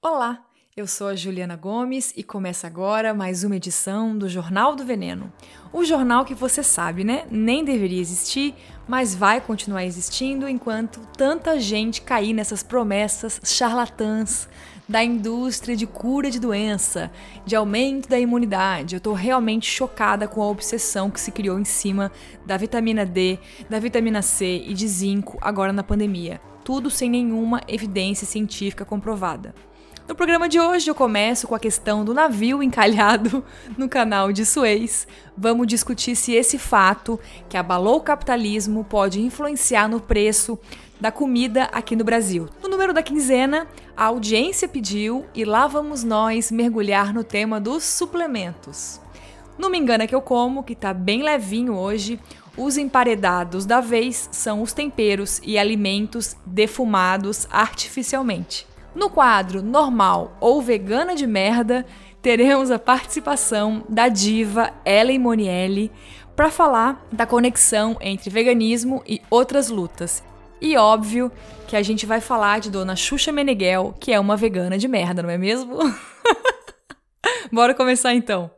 Olá, eu sou a Juliana Gomes e começa agora mais uma edição do Jornal do Veneno. O jornal que você sabe, né? Nem deveria existir, mas vai continuar existindo enquanto tanta gente cair nessas promessas charlatãs da indústria de cura de doença, de aumento da imunidade. Eu tô realmente chocada com a obsessão que se criou em cima da vitamina D, da vitamina C e de zinco agora na pandemia. Tudo sem nenhuma evidência científica comprovada. No programa de hoje eu começo com a questão do navio encalhado no canal de Suez. Vamos discutir se esse fato, que abalou o capitalismo, pode influenciar no preço da comida aqui no Brasil. No número da quinzena, a audiência pediu e lá vamos nós mergulhar no tema dos suplementos. Não me engana que eu como, que tá bem levinho hoje. Os emparedados da vez são os temperos e alimentos defumados artificialmente. No quadro Normal ou Vegana de Merda, teremos a participação da diva Ellen Monielli para falar da conexão entre veganismo e outras lutas. E óbvio que a gente vai falar de Dona Xuxa Meneghel, que é uma vegana de merda, não é mesmo? Bora começar então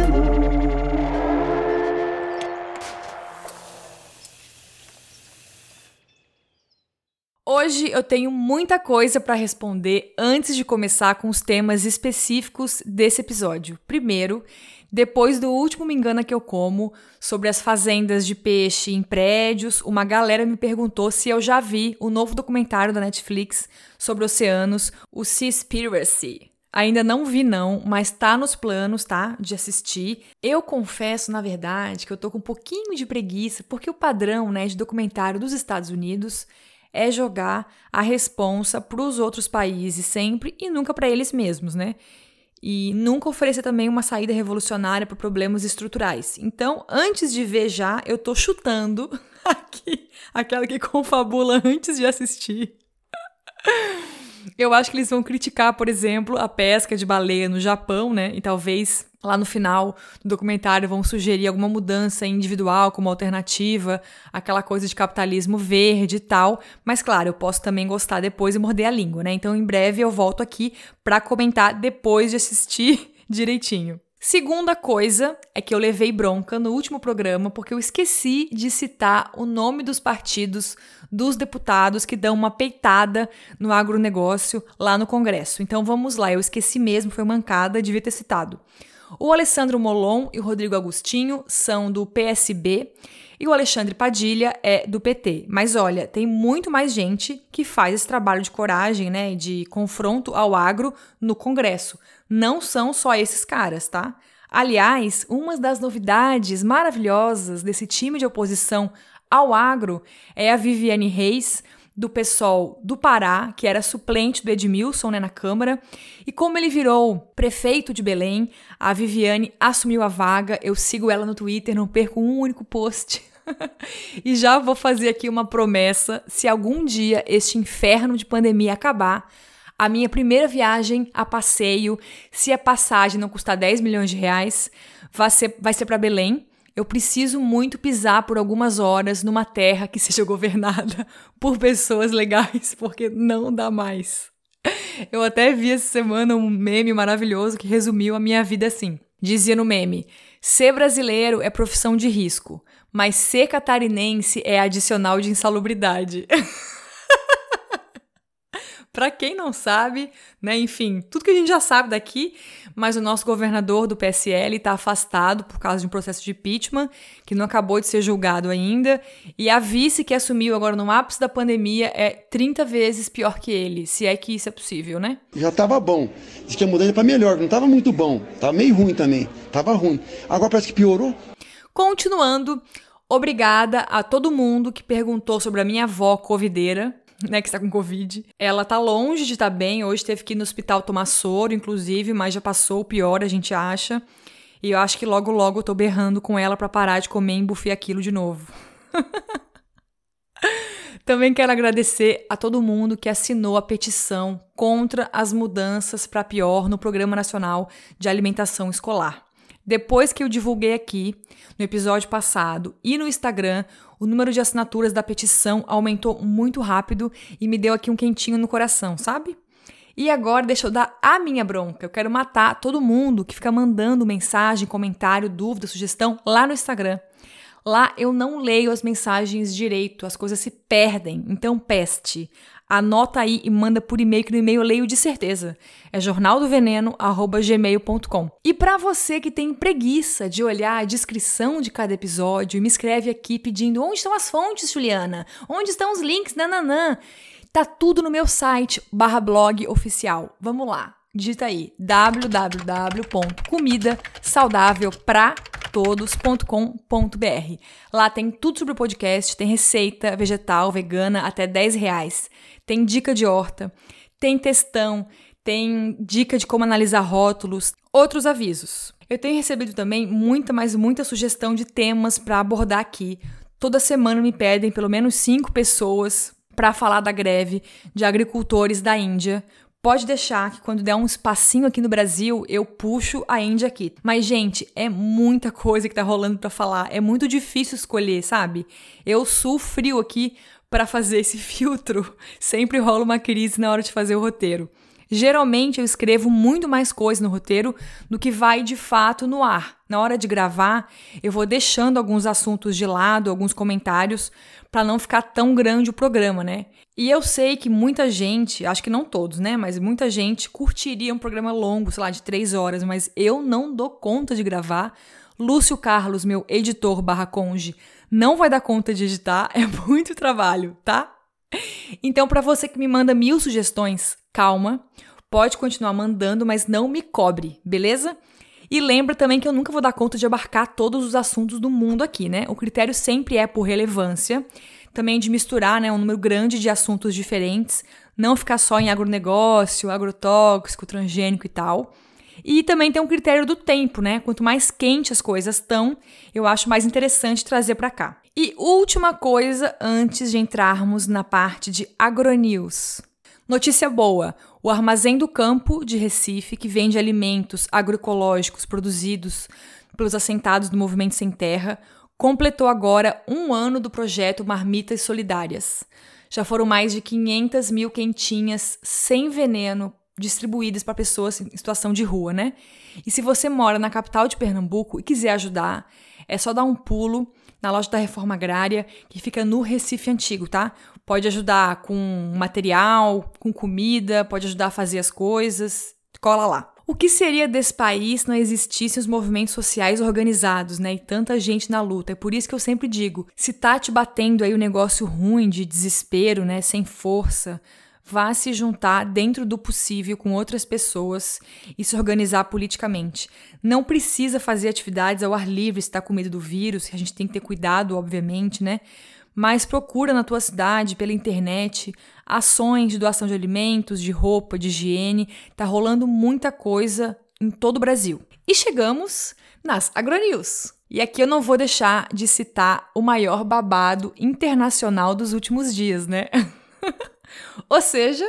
Hoje eu tenho muita coisa para responder antes de começar com os temas específicos desse episódio. Primeiro, depois do último Me Engana Que Eu Como, sobre as fazendas de peixe em prédios, uma galera me perguntou se eu já vi o novo documentário da Netflix sobre oceanos, o Seaspiracy. Ainda não vi não, mas tá nos planos, tá? De assistir. Eu confesso, na verdade, que eu tô com um pouquinho de preguiça, porque o padrão, né, de documentário dos Estados Unidos é jogar a responsa para os outros países sempre e nunca para eles mesmos, né? E nunca oferecer também uma saída revolucionária para problemas estruturais. Então, antes de ver já, eu tô chutando aqui aquela que confabula antes de assistir. Eu acho que eles vão criticar, por exemplo, a pesca de baleia no Japão, né? E talvez lá no final do documentário vão sugerir alguma mudança individual como alternativa, aquela coisa de capitalismo verde e tal. Mas claro, eu posso também gostar depois e morder a língua, né? Então em breve eu volto aqui para comentar depois de assistir direitinho. Segunda coisa é que eu levei bronca no último programa porque eu esqueci de citar o nome dos partidos dos deputados que dão uma peitada no agronegócio lá no Congresso. Então vamos lá, eu esqueci mesmo, foi mancada, devia ter citado. O Alessandro Molon e o Rodrigo Agostinho são do PSB e o Alexandre Padilha é do PT. Mas olha, tem muito mais gente que faz esse trabalho de coragem, né, de confronto ao agro no Congresso. Não são só esses caras, tá? Aliás, uma das novidades maravilhosas desse time de oposição ao agro é a Viviane Reis, do PSOL do Pará, que era suplente do Edmilson né, na Câmara. E como ele virou prefeito de Belém, a Viviane assumiu a vaga. Eu sigo ela no Twitter, não perco um único post. e já vou fazer aqui uma promessa: se algum dia este inferno de pandemia acabar, a minha primeira viagem a passeio, se a passagem não custar 10 milhões de reais, vai ser, vai ser para Belém eu preciso muito pisar por algumas horas numa terra que seja governada por pessoas legais, porque não dá mais. Eu até vi essa semana um meme maravilhoso que resumiu a minha vida assim. Dizia no meme: ser brasileiro é profissão de risco, mas ser catarinense é adicional de insalubridade. Para quem não sabe, né, enfim, tudo que a gente já sabe daqui, mas o nosso governador do PSL está afastado por causa de um processo de impeachment que não acabou de ser julgado ainda, e a vice que assumiu agora no ápice da pandemia é 30 vezes pior que ele, se é que isso é possível, né? Já estava bom. Diz que ia mudar para melhor, não estava muito bom. Tava meio ruim também. Tava ruim. Agora parece que piorou. Continuando, obrigada a todo mundo que perguntou sobre a minha avó covideira né, que está com Covid. Ela tá longe de estar tá bem, hoje teve que ir no hospital tomar soro, inclusive, mas já passou o pior, a gente acha. E eu acho que logo logo eu tô berrando com ela para parar de comer em buffet aquilo de novo. Também quero agradecer a todo mundo que assinou a petição contra as mudanças para pior no Programa Nacional de Alimentação Escolar. Depois que eu divulguei aqui, no episódio passado e no Instagram, o número de assinaturas da petição aumentou muito rápido e me deu aqui um quentinho no coração, sabe? E agora deixa eu dar a minha bronca. Eu quero matar todo mundo que fica mandando mensagem, comentário, dúvida, sugestão lá no Instagram. Lá eu não leio as mensagens direito, as coisas se perdem. Então, peste. Anota aí e manda por e-mail, que no e-mail eu leio de certeza. É jornaldoveneno.gmail.com. E para você que tem preguiça de olhar a descrição de cada episódio, me escreve aqui pedindo onde estão as fontes, Juliana? Onde estão os links? Nananã. Tá tudo no meu site, barra blog oficial. Vamos lá. Digita aí www.comidasaudávelpratodos.com.br. Lá tem tudo sobre o podcast, tem receita vegetal, vegana, até 10 reais. Tem dica de horta, tem textão, tem dica de como analisar rótulos, outros avisos. Eu tenho recebido também muita, mas muita sugestão de temas para abordar aqui. Toda semana me pedem pelo menos cinco pessoas para falar da greve de agricultores da Índia. Pode deixar que quando der um espacinho aqui no Brasil, eu puxo a Índia aqui. Mas, gente, é muita coisa que tá rolando para falar. É muito difícil escolher, sabe? Eu sou frio aqui para fazer esse filtro. Sempre rola uma crise na hora de fazer o roteiro. Geralmente eu escrevo muito mais coisa no roteiro do que vai de fato no ar. Na hora de gravar, eu vou deixando alguns assuntos de lado, alguns comentários, para não ficar tão grande o programa, né? E eu sei que muita gente, acho que não todos, né? Mas muita gente curtiria um programa longo, sei lá, de três horas, mas eu não dou conta de gravar. Lúcio Carlos, meu editor barra conge, não vai dar conta de editar, é muito trabalho, tá? Então, para você que me manda mil sugestões, calma, pode continuar mandando, mas não me cobre, beleza? E lembra também que eu nunca vou dar conta de abarcar todos os assuntos do mundo aqui, né? O critério sempre é por relevância, também de misturar né, um número grande de assuntos diferentes, não ficar só em agronegócio, agrotóxico, transgênico e tal. E também tem um critério do tempo, né? Quanto mais quente as coisas estão, eu acho mais interessante trazer para cá. E última coisa antes de entrarmos na parte de agronews. Notícia boa: o Armazém do Campo de Recife, que vende alimentos agroecológicos produzidos pelos assentados do Movimento Sem Terra, completou agora um ano do projeto Marmitas Solidárias. Já foram mais de 500 mil quentinhas sem veneno distribuídas para pessoas em situação de rua, né? E se você mora na capital de Pernambuco e quiser ajudar, é só dar um pulo na loja da Reforma Agrária, que fica no Recife Antigo, tá? Pode ajudar com material, com comida, pode ajudar a fazer as coisas. Cola lá. O que seria desse país se não existissem os movimentos sociais organizados, né? E tanta gente na luta. É por isso que eu sempre digo: se tá te batendo aí o um negócio ruim de desespero, né? Sem força, vá se juntar dentro do possível com outras pessoas e se organizar politicamente. Não precisa fazer atividades ao ar livre se está com medo do vírus, a gente tem que ter cuidado, obviamente, né? Mas procura na tua cidade, pela internet, ações de doação de alimentos, de roupa, de higiene. Tá rolando muita coisa em todo o Brasil. E chegamos nas AgroNews. E aqui eu não vou deixar de citar o maior babado internacional dos últimos dias, né? Ou seja,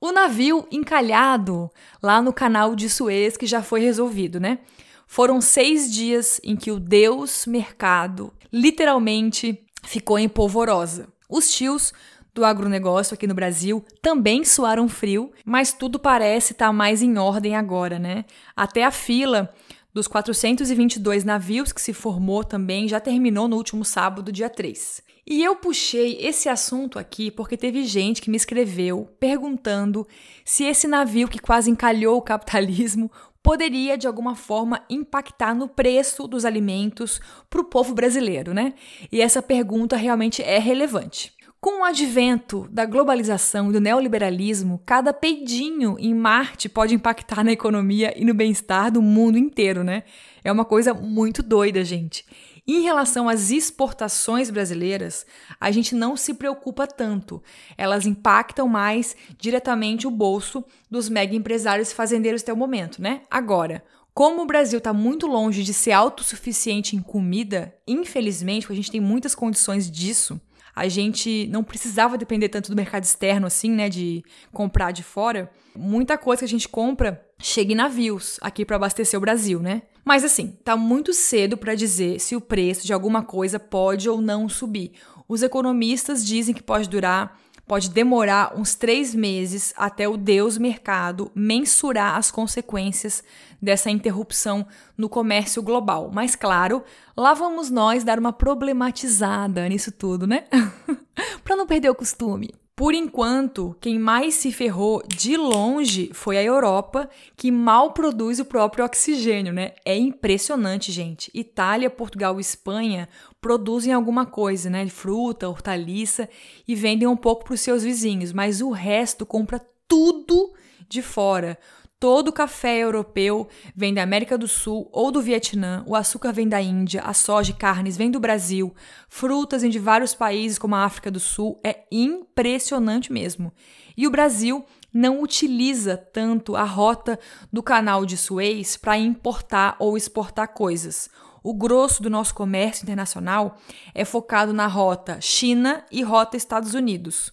o navio encalhado lá no canal de Suez que já foi resolvido, né? Foram seis dias em que o Deus mercado literalmente ficou em polvorosa. Os tios do agronegócio aqui no Brasil também suaram frio, mas tudo parece estar tá mais em ordem agora, né? Até a fila dos 422 navios que se formou também já terminou no último sábado, dia 3. E eu puxei esse assunto aqui porque teve gente que me escreveu perguntando se esse navio que quase encalhou o capitalismo poderia de alguma forma impactar no preço dos alimentos para o povo brasileiro, né? E essa pergunta realmente é relevante. Com o advento da globalização e do neoliberalismo, cada peidinho em Marte pode impactar na economia e no bem-estar do mundo inteiro, né? É uma coisa muito doida, gente. Em relação às exportações brasileiras, a gente não se preocupa tanto. Elas impactam mais diretamente o bolso dos mega empresários fazendeiros até o momento, né? Agora, Como o Brasil está muito longe de ser autossuficiente em comida, infelizmente, porque a gente tem muitas condições disso, a gente não precisava depender tanto do mercado externo assim, né, de comprar de fora. Muita coisa que a gente compra chega em navios aqui para abastecer o Brasil, né? Mas assim, tá muito cedo para dizer se o preço de alguma coisa pode ou não subir. Os economistas dizem que pode durar pode demorar uns três meses até o Deus mercado mensurar as consequências dessa interrupção no comércio global. Mas, claro, lá vamos nós dar uma problematizada nisso tudo, né? Para não perder o costume. Por enquanto, quem mais se ferrou de longe foi a Europa, que mal produz o próprio oxigênio, né? É impressionante, gente. Itália, Portugal e Espanha produzem alguma coisa, né? Fruta, hortaliça e vendem um pouco para os seus vizinhos, mas o resto compra tudo de fora. Todo café europeu vem da América do Sul ou do Vietnã, o açúcar vem da Índia, a soja e carnes vem do Brasil, frutas vêm de vários países como a África do Sul, é impressionante mesmo. E o Brasil não utiliza tanto a rota do canal de Suez para importar ou exportar coisas. O grosso do nosso comércio internacional é focado na rota China e rota Estados Unidos.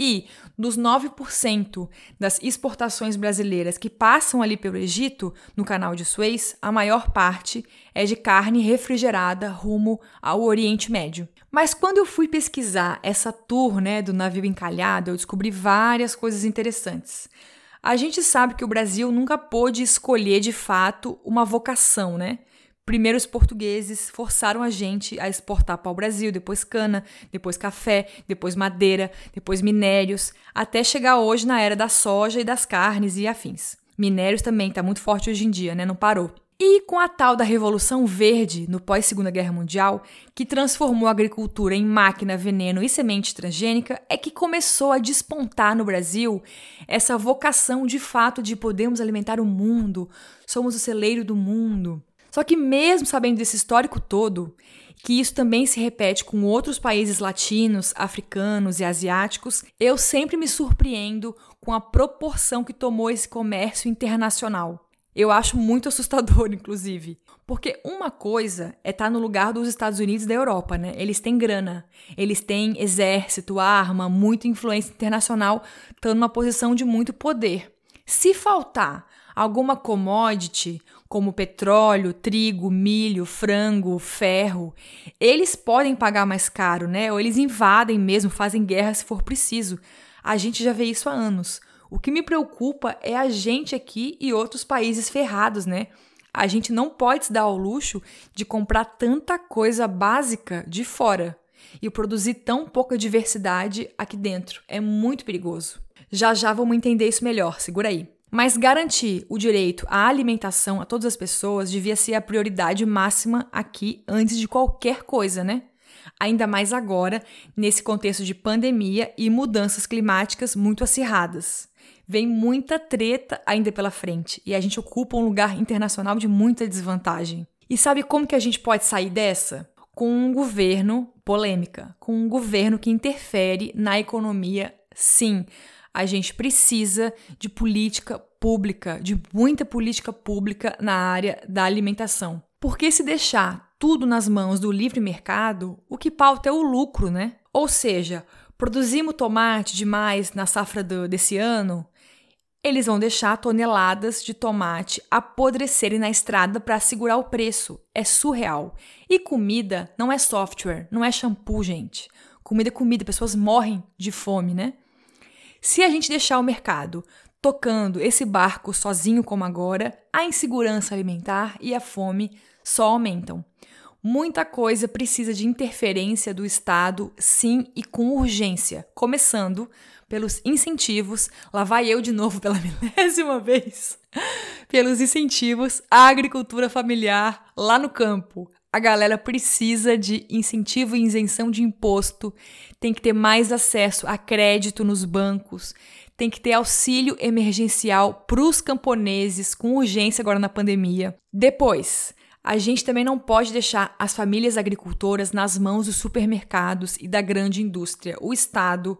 E dos 9% das exportações brasileiras que passam ali pelo Egito, no canal de Suez, a maior parte é de carne refrigerada rumo ao Oriente Médio. Mas quando eu fui pesquisar essa tour né, do navio encalhado, eu descobri várias coisas interessantes. A gente sabe que o Brasil nunca pôde escolher de fato uma vocação, né? Primeiro os portugueses forçaram a gente a exportar para o Brasil, depois cana, depois café, depois madeira, depois minérios, até chegar hoje na era da soja e das carnes e afins. Minérios também está muito forte hoje em dia, né? Não parou. E com a tal da Revolução Verde, no pós-Segunda Guerra Mundial, que transformou a agricultura em máquina, veneno e semente transgênica, é que começou a despontar no Brasil essa vocação de fato de podermos alimentar o mundo, somos o celeiro do mundo. Só que, mesmo sabendo desse histórico todo, que isso também se repete com outros países latinos, africanos e asiáticos, eu sempre me surpreendo com a proporção que tomou esse comércio internacional. Eu acho muito assustador, inclusive. Porque uma coisa é estar no lugar dos Estados Unidos da Europa, né? Eles têm grana, eles têm exército, arma, muita influência internacional, estão numa posição de muito poder. Se faltar alguma commodity, como petróleo, trigo, milho, frango, ferro, eles podem pagar mais caro, né? Ou eles invadem mesmo, fazem guerra se for preciso. A gente já vê isso há anos. O que me preocupa é a gente aqui e outros países ferrados, né? A gente não pode se dar ao luxo de comprar tanta coisa básica de fora e produzir tão pouca diversidade aqui dentro. É muito perigoso. Já já vamos entender isso melhor, segura aí. Mas garantir o direito à alimentação a todas as pessoas devia ser a prioridade máxima aqui antes de qualquer coisa, né? Ainda mais agora, nesse contexto de pandemia e mudanças climáticas muito acirradas. Vem muita treta ainda pela frente e a gente ocupa um lugar internacional de muita desvantagem. E sabe como que a gente pode sair dessa? Com um governo polêmica, com um governo que interfere na economia, sim a gente precisa de política pública, de muita política pública na área da alimentação. Porque se deixar tudo nas mãos do livre mercado, o que pauta é o lucro, né? Ou seja, produzimos tomate demais na safra do, desse ano, eles vão deixar toneladas de tomate apodrecerem na estrada para segurar o preço. É surreal. E comida não é software, não é shampoo, gente. Comida é comida, pessoas morrem de fome, né? Se a gente deixar o mercado tocando esse barco sozinho como agora, a insegurança alimentar e a fome só aumentam. Muita coisa precisa de interferência do Estado, sim, e com urgência, começando pelos incentivos, lá vai eu de novo pela milésima vez, pelos incentivos à agricultura familiar lá no campo, a galera precisa de incentivo e isenção de imposto, tem que ter mais acesso a crédito nos bancos, tem que ter auxílio emergencial para os camponeses com urgência agora na pandemia. Depois, a gente também não pode deixar as famílias agricultoras nas mãos dos supermercados e da grande indústria. O Estado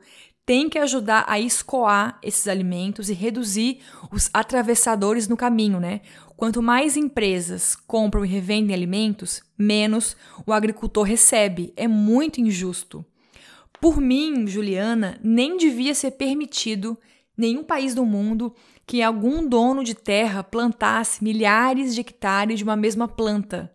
tem que ajudar a escoar esses alimentos e reduzir os atravessadores no caminho, né? Quanto mais empresas compram e revendem alimentos, menos o agricultor recebe. É muito injusto. Por mim, Juliana, nem devia ser permitido nenhum país do mundo que algum dono de terra plantasse milhares de hectares de uma mesma planta.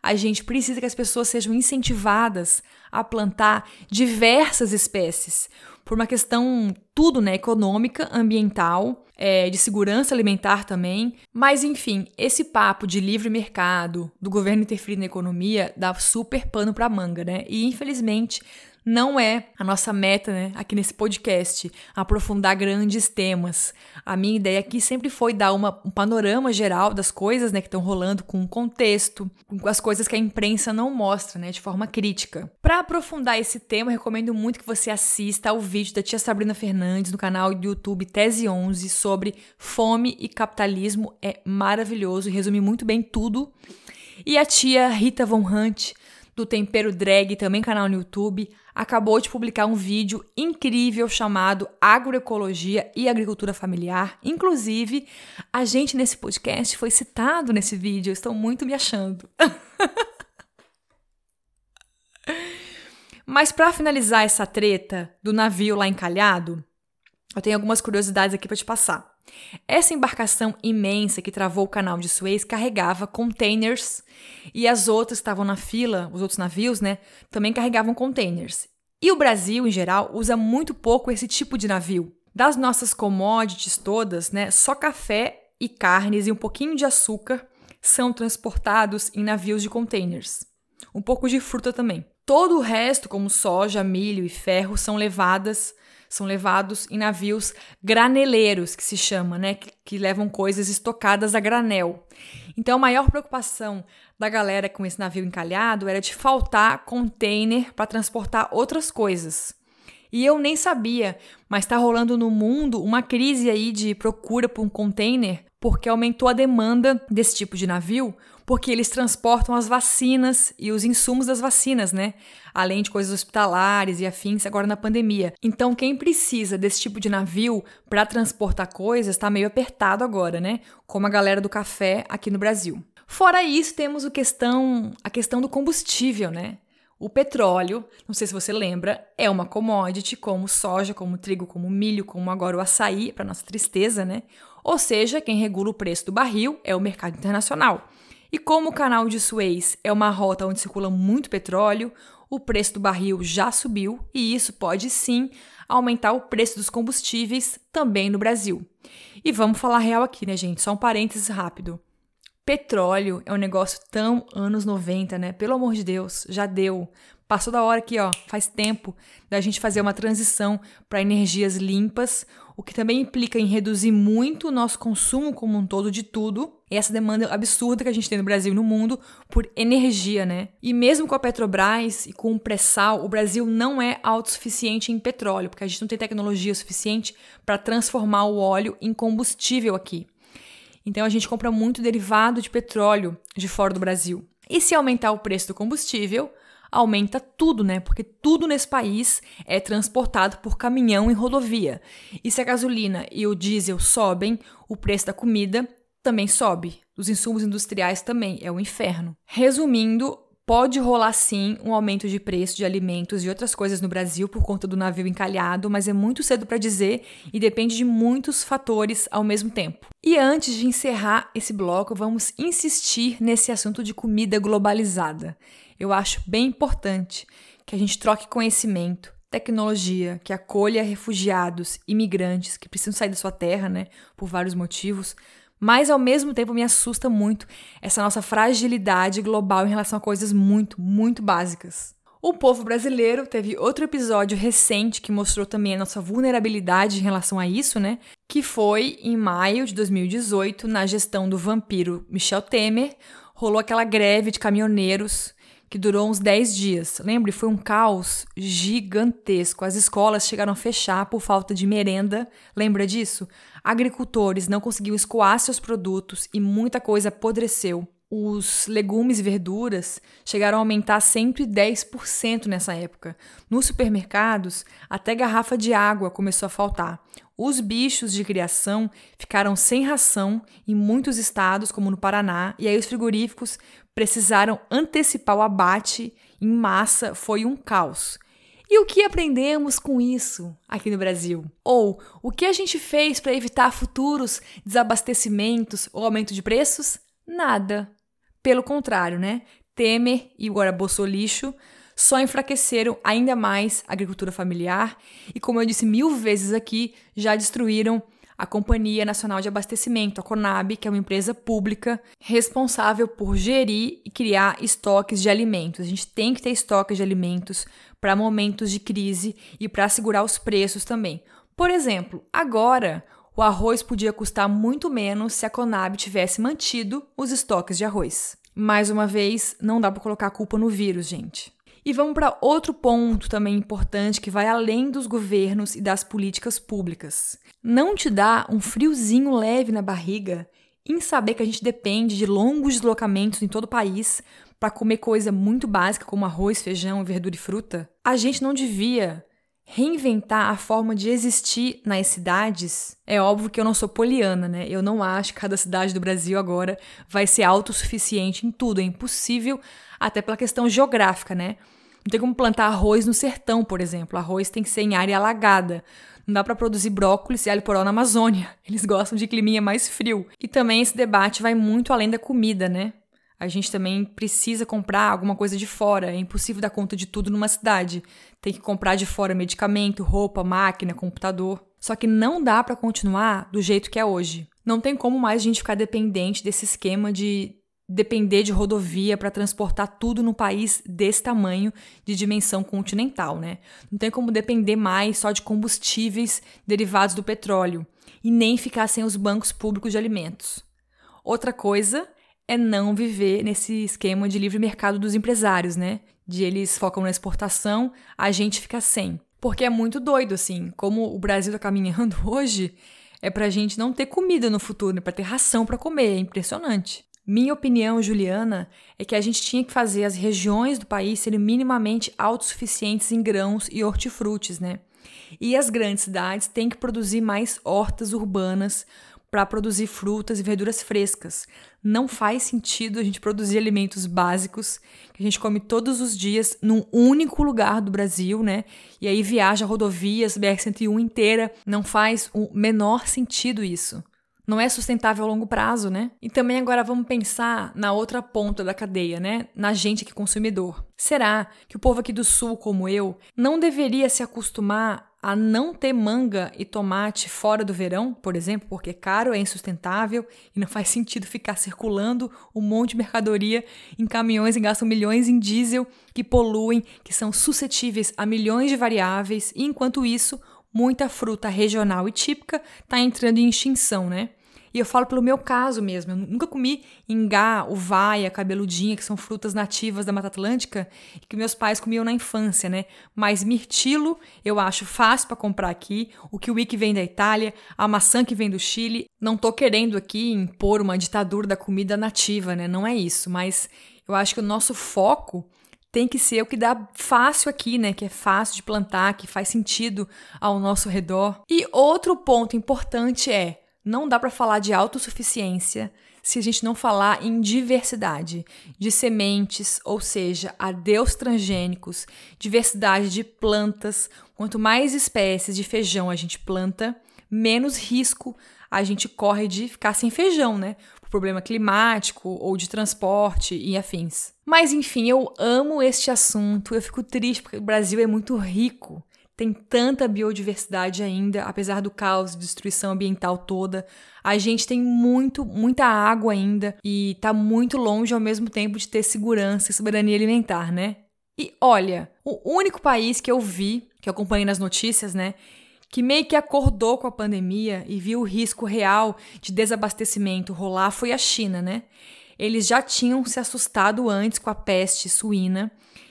A gente precisa que as pessoas sejam incentivadas a plantar diversas espécies, por uma questão tudo, né, econômica, ambiental é, de segurança alimentar também. Mas, enfim, esse papo de livre mercado, do governo interferir na economia, dá super pano para manga, né? E, infelizmente, não é a nossa meta, né, aqui nesse podcast, aprofundar grandes temas. A minha ideia aqui sempre foi dar uma, um panorama geral das coisas, né, que estão rolando com um contexto, com as coisas que a imprensa não mostra, né, de forma crítica. Para aprofundar esse tema, recomendo muito que você assista ao vídeo da tia Sabrina Fernandes no canal do YouTube Tese 11 sobre fome e capitalismo. É maravilhoso resume muito bem tudo. E a tia Rita Von Hunt do Tempero Drag, também canal no YouTube, acabou de publicar um vídeo incrível chamado Agroecologia e Agricultura Familiar. Inclusive, a gente nesse podcast foi citado nesse vídeo, estou muito me achando. Mas para finalizar essa treta do navio lá encalhado, eu tenho algumas curiosidades aqui para te passar. Essa embarcação imensa que travou o canal de Suez carregava containers e as outras estavam na fila, os outros navios, né, também carregavam containers. E o Brasil, em geral, usa muito pouco esse tipo de navio. Das nossas commodities todas, né, só café e carnes e um pouquinho de açúcar são transportados em navios de containers. Um pouco de fruta também. Todo o resto, como soja, milho e ferro, são levadas são levados em navios graneleiros, que se chama, né? Que, que levam coisas estocadas a granel. Então, a maior preocupação da galera com esse navio encalhado era de faltar container para transportar outras coisas. E eu nem sabia, mas está rolando no mundo uma crise aí de procura por um container porque aumentou a demanda desse tipo de navio, porque eles transportam as vacinas e os insumos das vacinas, né? Além de coisas hospitalares e afins agora na pandemia. Então, quem precisa desse tipo de navio para transportar coisas está meio apertado agora, né? Como a galera do café aqui no Brasil. Fora isso, temos questão, a questão do combustível, né? O petróleo, não sei se você lembra, é uma commodity como soja, como trigo, como milho, como agora o açaí, para nossa tristeza, né? Ou seja, quem regula o preço do barril é o mercado internacional. E como o canal de Suez é uma rota onde circula muito petróleo, o preço do barril já subiu e isso pode sim aumentar o preço dos combustíveis também no Brasil. E vamos falar real aqui, né, gente? Só um parênteses rápido. Petróleo é um negócio tão anos 90, né? Pelo amor de Deus, já deu. Passou da hora aqui, ó, faz tempo da gente fazer uma transição para energias limpas, o que também implica em reduzir muito o nosso consumo como um todo de tudo, e essa demanda absurda que a gente tem no Brasil e no mundo por energia, né? E mesmo com a Petrobras e com o pré-sal, o Brasil não é autossuficiente em petróleo, porque a gente não tem tecnologia suficiente para transformar o óleo em combustível aqui. Então a gente compra muito derivado de petróleo de fora do Brasil. E se aumentar o preço do combustível, aumenta tudo, né? Porque tudo nesse país é transportado por caminhão e rodovia. E se a gasolina e o diesel sobem, o preço da comida também sobe. Os insumos industriais também, é o um inferno. Resumindo, Pode rolar sim um aumento de preço de alimentos e outras coisas no Brasil por conta do navio encalhado, mas é muito cedo para dizer e depende de muitos fatores ao mesmo tempo. E antes de encerrar esse bloco, vamos insistir nesse assunto de comida globalizada eu acho bem importante que a gente troque conhecimento, tecnologia, que acolha refugiados, imigrantes que precisam sair da sua terra, né, por vários motivos, mas ao mesmo tempo me assusta muito essa nossa fragilidade global em relação a coisas muito, muito básicas. O povo brasileiro teve outro episódio recente que mostrou também a nossa vulnerabilidade em relação a isso, né? Que foi em maio de 2018, na gestão do vampiro Michel Temer, rolou aquela greve de caminhoneiros que durou uns 10 dias. Lembre, foi um caos gigantesco. As escolas chegaram a fechar por falta de merenda. Lembra disso? Agricultores não conseguiam escoar seus produtos e muita coisa apodreceu. Os legumes e verduras chegaram a aumentar 110% nessa época. Nos supermercados, até garrafa de água começou a faltar. Os bichos de criação ficaram sem ração em muitos estados, como no Paraná, e aí os frigoríficos precisaram antecipar o abate em massa. Foi um caos. E o que aprendemos com isso aqui no Brasil? Ou o que a gente fez para evitar futuros desabastecimentos ou aumento de preços? Nada. Pelo contrário, né? Temer e agora Bolsolixo só enfraqueceram ainda mais a agricultura familiar e, como eu disse mil vezes aqui, já destruíram a Companhia Nacional de Abastecimento, a CONAB, que é uma empresa pública responsável por gerir e criar estoques de alimentos. A gente tem que ter estoques de alimentos para momentos de crise e para segurar os preços também. Por exemplo, agora o arroz podia custar muito menos se a Conab tivesse mantido os estoques de arroz. Mais uma vez, não dá para colocar a culpa no vírus, gente. E vamos para outro ponto também importante que vai além dos governos e das políticas públicas. Não te dá um friozinho leve na barriga em saber que a gente depende de longos deslocamentos em todo o país para comer coisa muito básica como arroz, feijão, verdura e fruta? A gente não devia reinventar a forma de existir nas cidades, é óbvio que eu não sou poliana, né? Eu não acho que cada cidade do Brasil agora vai ser autossuficiente em tudo. É impossível, até pela questão geográfica, né? Não tem como plantar arroz no sertão, por exemplo. Arroz tem que ser em área alagada. Não dá para produzir brócolis e alho poró na Amazônia. Eles gostam de climinha mais frio. E também esse debate vai muito além da comida, né? A gente também precisa comprar alguma coisa de fora. É impossível dar conta de tudo numa cidade. Tem que comprar de fora medicamento, roupa, máquina, computador. Só que não dá para continuar do jeito que é hoje. Não tem como mais a gente ficar dependente desse esquema de depender de rodovia para transportar tudo no país desse tamanho de dimensão continental, né? Não tem como depender mais só de combustíveis derivados do petróleo e nem ficar sem os bancos públicos de alimentos. Outra coisa é não viver nesse esquema de livre mercado dos empresários, né? De eles focam na exportação, a gente fica sem. Porque é muito doido, assim, como o Brasil tá caminhando hoje, é pra gente não ter comida no futuro, é pra ter ração para comer, é impressionante. Minha opinião, Juliana, é que a gente tinha que fazer as regiões do país serem minimamente autossuficientes em grãos e hortifrutis, né? E as grandes cidades têm que produzir mais hortas urbanas para produzir frutas e verduras frescas. Não faz sentido a gente produzir alimentos básicos que a gente come todos os dias num único lugar do Brasil, né? E aí viaja rodovias BR-101 inteira. Não faz o menor sentido isso. Não é sustentável a longo prazo, né? E também agora vamos pensar na outra ponta da cadeia, né? Na gente que consumidor. Será que o povo aqui do sul, como eu, não deveria se acostumar a não ter manga e tomate fora do verão, por exemplo, porque é caro, é insustentável e não faz sentido ficar circulando um monte de mercadoria em caminhões e gastam milhões em diesel que poluem, que são suscetíveis a milhões de variáveis, e enquanto isso, muita fruta regional e típica está entrando em extinção, né? E eu falo pelo meu caso mesmo. Eu nunca comi ingá, uvaia, cabeludinha, que são frutas nativas da Mata Atlântica, que meus pais comiam na infância, né? Mas mirtilo eu acho fácil para comprar aqui. O kiwi que vem da Itália, a maçã que vem do Chile. Não tô querendo aqui impor uma ditadura da comida nativa, né? Não é isso. Mas eu acho que o nosso foco tem que ser o que dá fácil aqui, né? Que é fácil de plantar, que faz sentido ao nosso redor. E outro ponto importante é: não dá para falar de autossuficiência se a gente não falar em diversidade de sementes, ou seja, adeus transgênicos, diversidade de plantas. Quanto mais espécies de feijão a gente planta, menos risco a gente corre de ficar sem feijão, né? Problema climático ou de transporte e afins. Mas enfim, eu amo este assunto. Eu fico triste porque o Brasil é muito rico tem tanta biodiversidade ainda, apesar do caos e destruição ambiental toda. A gente tem muito, muita água ainda e tá muito longe ao mesmo tempo de ter segurança e soberania alimentar, né? E olha, o único país que eu vi, que eu acompanhei nas notícias, né, que meio que acordou com a pandemia e viu o risco real de desabastecimento rolar foi a China, né? Eles já tinham se assustado antes com a peste suína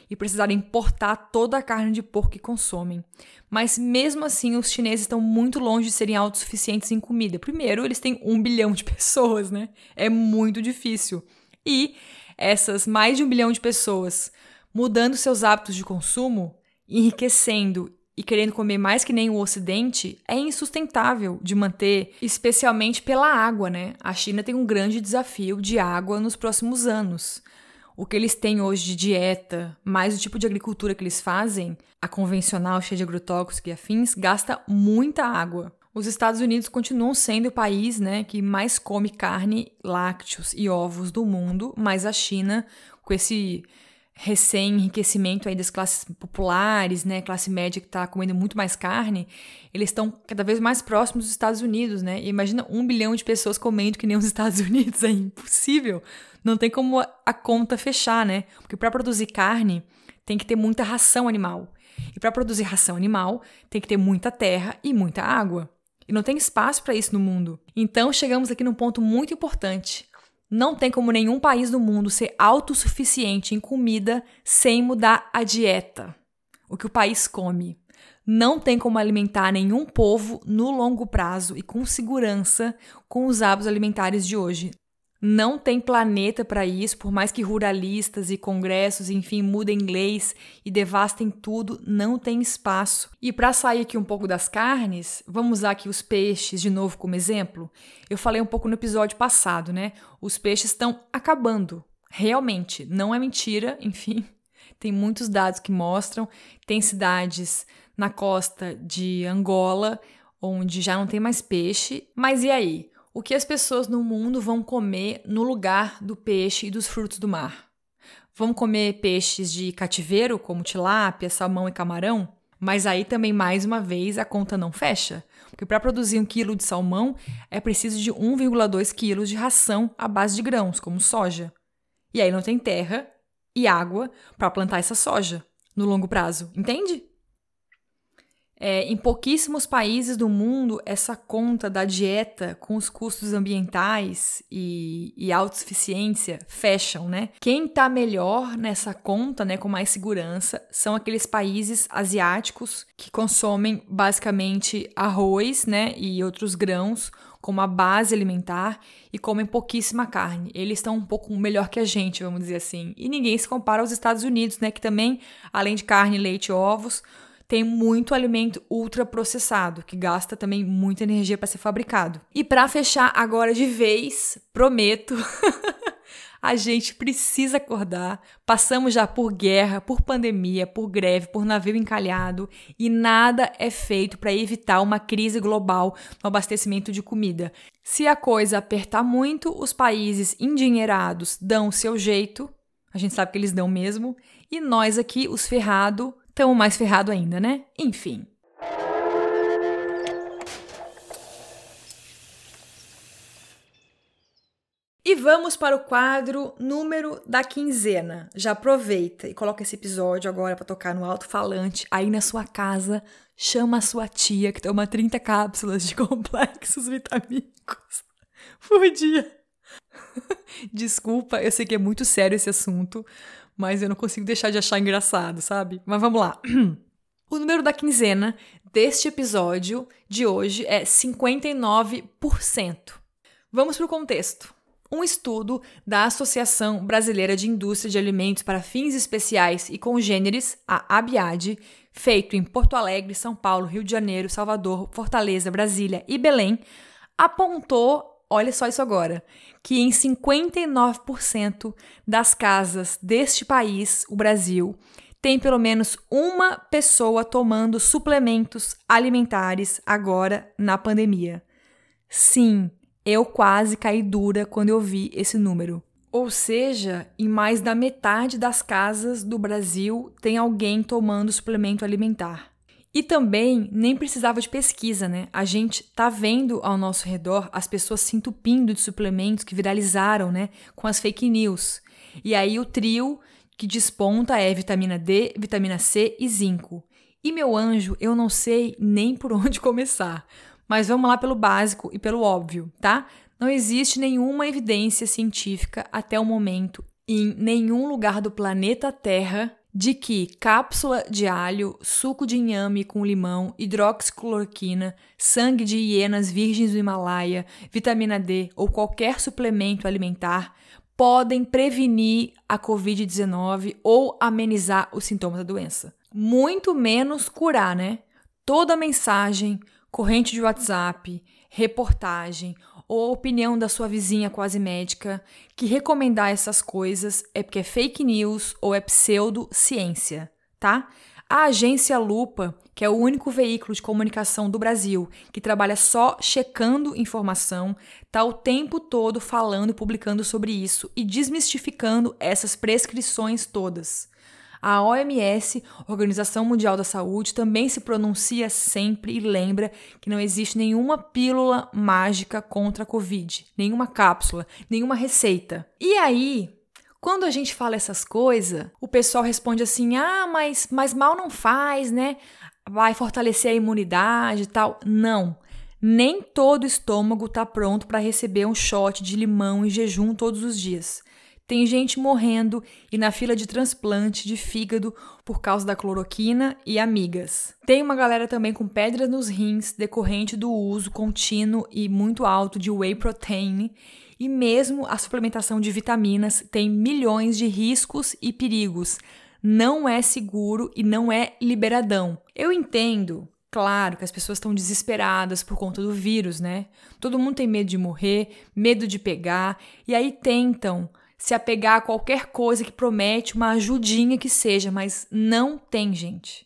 e precisaram importar toda a carne de porco que consomem. Mas mesmo assim, os chineses estão muito longe de serem autossuficientes em comida. Primeiro, eles têm um bilhão de pessoas, né? É muito difícil. E essas mais de um bilhão de pessoas mudando seus hábitos de consumo, enriquecendo e querendo comer mais que nem o Ocidente, é insustentável de manter, especialmente pela água, né? A China tem um grande desafio de água nos próximos anos. O que eles têm hoje de dieta, mais o tipo de agricultura que eles fazem, a convencional cheia de agrotóxicos e afins, gasta muita água. Os Estados Unidos continuam sendo o país né, que mais come carne, lácteos e ovos do mundo, mas a China, com esse recém-enriquecimento aí das classes populares, né, classe média que está comendo muito mais carne, eles estão cada vez mais próximos dos Estados Unidos, né? E imagina um bilhão de pessoas comendo que nem os Estados Unidos, é impossível. Não tem como a conta fechar, né? Porque para produzir carne tem que ter muita ração animal. E para produzir ração animal tem que ter muita terra e muita água. E não tem espaço para isso no mundo. Então chegamos aqui num ponto muito importante. Não tem como nenhum país do mundo ser autossuficiente em comida sem mudar a dieta, o que o país come. Não tem como alimentar nenhum povo no longo prazo e com segurança com os hábitos alimentares de hoje. Não tem planeta para isso, por mais que ruralistas e congressos, enfim, mudem inglês e devastem tudo, não tem espaço. E para sair aqui um pouco das carnes, vamos usar aqui os peixes de novo como exemplo. Eu falei um pouco no episódio passado, né? Os peixes estão acabando. Realmente, não é mentira, enfim. Tem muitos dados que mostram. Tem cidades na costa de Angola onde já não tem mais peixe. Mas e aí? O que as pessoas no mundo vão comer no lugar do peixe e dos frutos do mar? Vão comer peixes de cativeiro, como tilápia, salmão e camarão? Mas aí também, mais uma vez, a conta não fecha. Porque para produzir um quilo de salmão é preciso de 1,2 quilos de ração à base de grãos, como soja. E aí não tem terra e água para plantar essa soja no longo prazo, entende? É, em pouquíssimos países do mundo, essa conta da dieta com os custos ambientais e, e autossuficiência fecham, né? Quem está melhor nessa conta, né, com mais segurança, são aqueles países asiáticos que consomem basicamente arroz, né, e outros grãos como a base alimentar e comem pouquíssima carne. Eles estão um pouco melhor que a gente, vamos dizer assim. E ninguém se compara aos Estados Unidos, né, que também, além de carne, leite e ovos, tem muito alimento ultraprocessado, que gasta também muita energia para ser fabricado. E para fechar agora de vez, prometo, a gente precisa acordar. Passamos já por guerra, por pandemia, por greve, por navio encalhado e nada é feito para evitar uma crise global no abastecimento de comida. Se a coisa apertar muito, os países endinheirados dão o seu jeito, a gente sabe que eles dão mesmo, e nós aqui, os ferrados, Tamo mais ferrado ainda, né? Enfim. E vamos para o quadro número da quinzena. Já aproveita e coloca esse episódio agora para tocar no alto-falante aí na sua casa. Chama a sua tia que toma 30 cápsulas de complexos vitamínicos por dia. Desculpa, eu sei que é muito sério esse assunto, mas eu não consigo deixar de achar engraçado, sabe? Mas vamos lá. O número da quinzena deste episódio de hoje é 59%. Vamos para o contexto. Um estudo da Associação Brasileira de Indústria de Alimentos para Fins Especiais e Congêneres, a ABIAD, feito em Porto Alegre, São Paulo, Rio de Janeiro, Salvador, Fortaleza, Brasília e Belém, apontou olha só isso agora, que em 59% das casas deste país, o Brasil, tem pelo menos uma pessoa tomando suplementos alimentares agora na pandemia. Sim, eu quase caí dura quando eu vi esse número. Ou seja, em mais da metade das casas do Brasil tem alguém tomando suplemento alimentar. E também nem precisava de pesquisa, né? A gente tá vendo ao nosso redor as pessoas se entupindo de suplementos que viralizaram, né? Com as fake news. E aí o trio que desponta é vitamina D, vitamina C e zinco. E meu anjo, eu não sei nem por onde começar. Mas vamos lá pelo básico e pelo óbvio, tá? Não existe nenhuma evidência científica até o momento em nenhum lugar do planeta Terra de que cápsula de alho, suco de inhame com limão, hidroxicloroquina, sangue de hienas virgens do Himalaia, vitamina D ou qualquer suplemento alimentar podem prevenir a Covid-19 ou amenizar os sintomas da doença. Muito menos curar, né? Toda mensagem, corrente de WhatsApp, reportagem ou opinião da sua vizinha quase médica que recomendar essas coisas é porque é fake news ou é pseudociência, tá? A agência Lupa, que é o único veículo de comunicação do Brasil que trabalha só checando informação, está o tempo todo falando e publicando sobre isso e desmistificando essas prescrições todas. A OMS, Organização Mundial da Saúde, também se pronuncia sempre e lembra que não existe nenhuma pílula mágica contra a Covid, nenhuma cápsula, nenhuma receita. E aí, quando a gente fala essas coisas, o pessoal responde assim: ah, mas, mas mal não faz, né? Vai fortalecer a imunidade e tal. Não. Nem todo estômago está pronto para receber um shot de limão em jejum todos os dias. Tem gente morrendo e na fila de transplante de fígado por causa da cloroquina e amigas. Tem uma galera também com pedras nos rins decorrente do uso contínuo e muito alto de whey protein e mesmo a suplementação de vitaminas tem milhões de riscos e perigos. Não é seguro e não é liberadão. Eu entendo Claro que as pessoas estão desesperadas por conta do vírus, né? Todo mundo tem medo de morrer, medo de pegar, e aí tentam se apegar a qualquer coisa que promete uma ajudinha que seja, mas não tem, gente.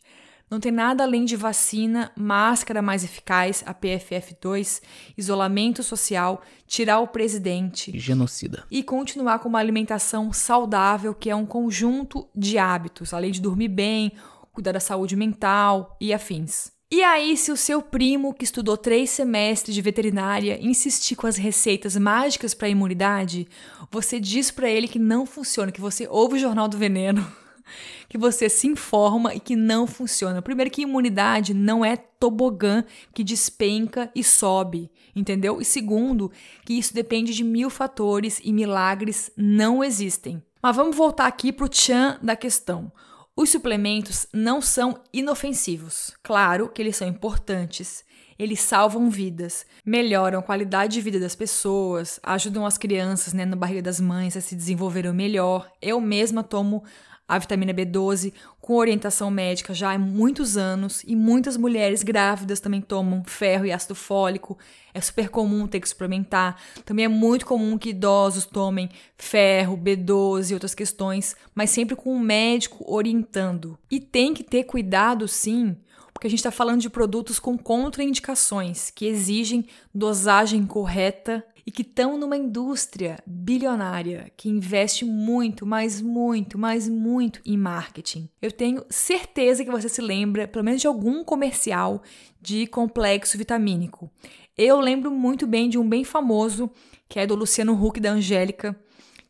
Não tem nada além de vacina, máscara mais eficaz, a PFF2, isolamento social, tirar o presidente. Genocida. E continuar com uma alimentação saudável, que é um conjunto de hábitos, além de dormir bem, cuidar da saúde mental e afins. E aí, se o seu primo, que estudou três semestres de veterinária, insistir com as receitas mágicas para a imunidade, você diz para ele que não funciona, que você ouve o Jornal do Veneno que você se informa e que não funciona. Primeiro, que imunidade não é tobogã que despenca e sobe, entendeu? E segundo, que isso depende de mil fatores e milagres não existem. Mas vamos voltar aqui para o tchan da questão. Os suplementos não são inofensivos. Claro que eles são importantes. Eles salvam vidas, melhoram a qualidade de vida das pessoas, ajudam as crianças né, na barriga das mães a se desenvolverem melhor. Eu mesma tomo a vitamina B12 com orientação médica já há muitos anos e muitas mulheres grávidas também tomam ferro e ácido fólico. É super comum ter que suplementar. Também é muito comum que idosos tomem ferro, B12 e outras questões, mas sempre com um médico orientando. E tem que ter cuidado sim, porque a gente está falando de produtos com contraindicações que exigem dosagem correta e que estão numa indústria bilionária que investe muito, mas muito, mas muito em marketing. Eu tenho certeza que você se lembra, pelo menos de algum comercial de complexo vitamínico. Eu lembro muito bem de um bem famoso, que é do Luciano Huck da Angélica,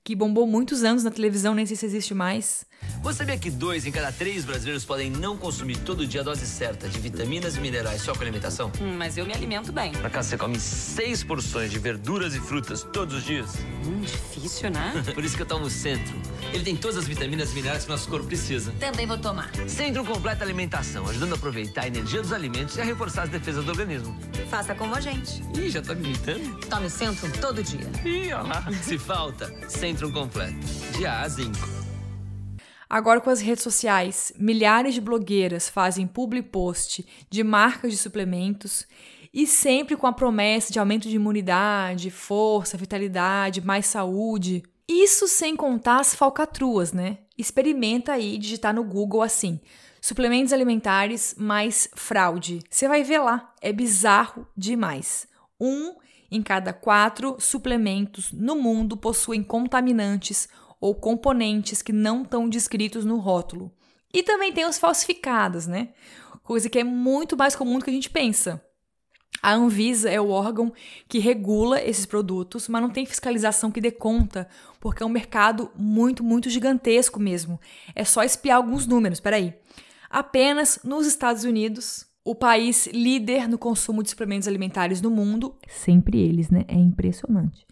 que bombou muitos anos na televisão, nem sei se existe mais, você sabia que dois em cada três brasileiros podem não consumir todo dia a dose certa de vitaminas e minerais só com alimentação? Hum, mas eu me alimento bem. Pra cá você come seis porções de verduras e frutas todos os dias? Hum, difícil, né? Por isso que eu tomo o Centro. Ele tem todas as vitaminas e minerais que nosso corpo precisa. Também vou tomar. Centro completa alimentação, ajudando a aproveitar a energia dos alimentos e a reforçar as defesas do organismo. Faça como a gente. Ih, já tá me imitando? Tome Centro todo dia. Ih, olha lá. Se falta, Centro completo. De A a Zinco. Agora, com as redes sociais, milhares de blogueiras fazem public post de marcas de suplementos e sempre com a promessa de aumento de imunidade, força, vitalidade, mais saúde. Isso sem contar as falcatruas, né? Experimenta aí digitar no Google assim: suplementos alimentares mais fraude. Você vai ver lá, é bizarro demais. Um em cada quatro suplementos no mundo possuem contaminantes ou componentes que não estão descritos no rótulo. E também tem os falsificados, né? Coisa que é muito mais comum do que a gente pensa. A Anvisa é o órgão que regula esses produtos, mas não tem fiscalização que dê conta, porque é um mercado muito, muito gigantesco mesmo. É só espiar alguns números, peraí. Apenas nos Estados Unidos, o país líder no consumo de suplementos alimentares no mundo, sempre eles, né? É impressionante.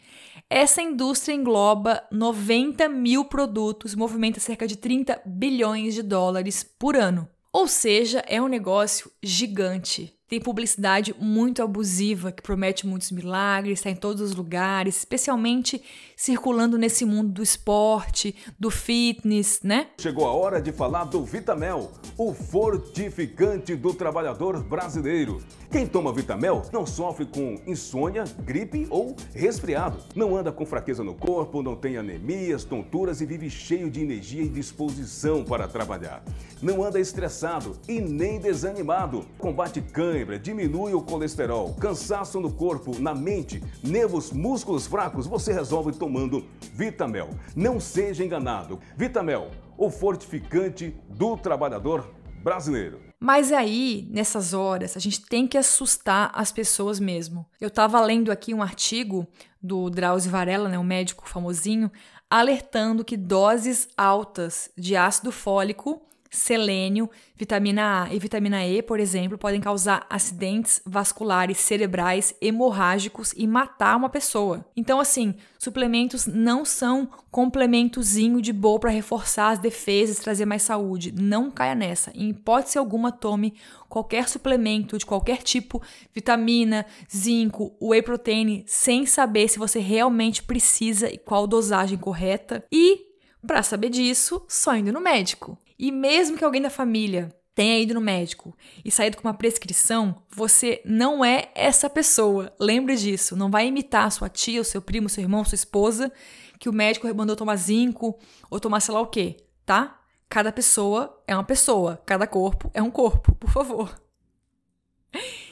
Essa indústria engloba 90 mil produtos, movimenta cerca de 30 bilhões de dólares por ano. Ou seja, é um negócio gigante. Tem publicidade muito abusiva que promete muitos milagres, está em todos os lugares, especialmente circulando nesse mundo do esporte, do fitness, né? Chegou a hora de falar do Vitamel, o fortificante do trabalhador brasileiro. Quem toma Vitamel não sofre com insônia, gripe ou resfriado. Não anda com fraqueza no corpo, não tem anemias, tonturas e vive cheio de energia e disposição para trabalhar. Não anda estressado e nem desanimado. Combate cãibra, diminui o colesterol, cansaço no corpo, na mente, nervos, músculos fracos. Você resolve tomando Vitamel. Não seja enganado. Vitamel, o fortificante do trabalhador brasileiro. Mas aí, nessas horas, a gente tem que assustar as pessoas mesmo. Eu estava lendo aqui um artigo do Drauzio Varela, né, um médico famosinho, alertando que doses altas de ácido fólico selênio, vitamina A e vitamina E, por exemplo, podem causar acidentes vasculares cerebrais hemorrágicos e matar uma pessoa. Então, assim, suplementos não são complementozinho de boa para reforçar as defesas trazer mais saúde. Não caia nessa. Em hipótese alguma, tome qualquer suplemento de qualquer tipo, vitamina, zinco, whey protein, sem saber se você realmente precisa e qual dosagem correta. E para saber disso, só indo no médico. E mesmo que alguém da família tenha ido no médico e saído com uma prescrição, você não é essa pessoa. Lembre disso. Não vai imitar sua tia, o seu primo, seu irmão, sua esposa, que o médico mandou tomar zinco ou tomar sei lá o quê, tá? Cada pessoa é uma pessoa, cada corpo é um corpo, por favor.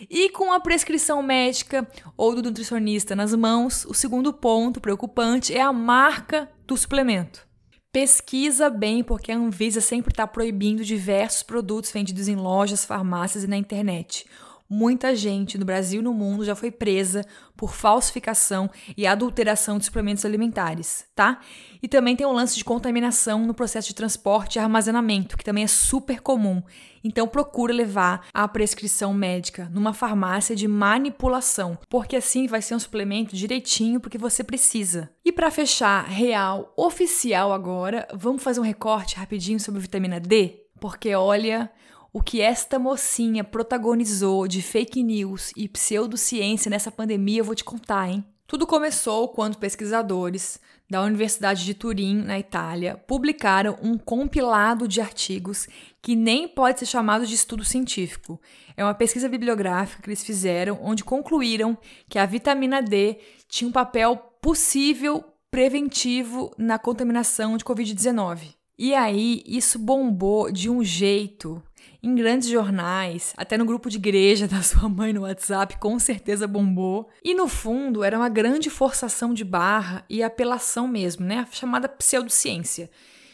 E com a prescrição médica ou do nutricionista nas mãos, o segundo ponto preocupante é a marca do suplemento. Pesquisa bem, porque a Anvisa sempre está proibindo diversos produtos vendidos em lojas, farmácias e na internet. Muita gente no Brasil e no mundo já foi presa por falsificação e adulteração de suplementos alimentares, tá? E também tem o lance de contaminação no processo de transporte e armazenamento, que também é super comum. Então procura levar a prescrição médica numa farmácia de manipulação, porque assim vai ser um suplemento direitinho porque você precisa. E para fechar real oficial agora, vamos fazer um recorte rapidinho sobre vitamina D, porque olha, o que esta mocinha protagonizou de fake news e pseudociência nessa pandemia, eu vou te contar, hein? Tudo começou quando pesquisadores da Universidade de Turim, na Itália, publicaram um compilado de artigos que nem pode ser chamado de estudo científico. É uma pesquisa bibliográfica que eles fizeram, onde concluíram que a vitamina D tinha um papel possível preventivo na contaminação de Covid-19. E aí, isso bombou de um jeito em grandes jornais, até no grupo de igreja da sua mãe no WhatsApp, com certeza bombou. E no fundo, era uma grande forçação de barra e apelação mesmo, né? A chamada pseudociência.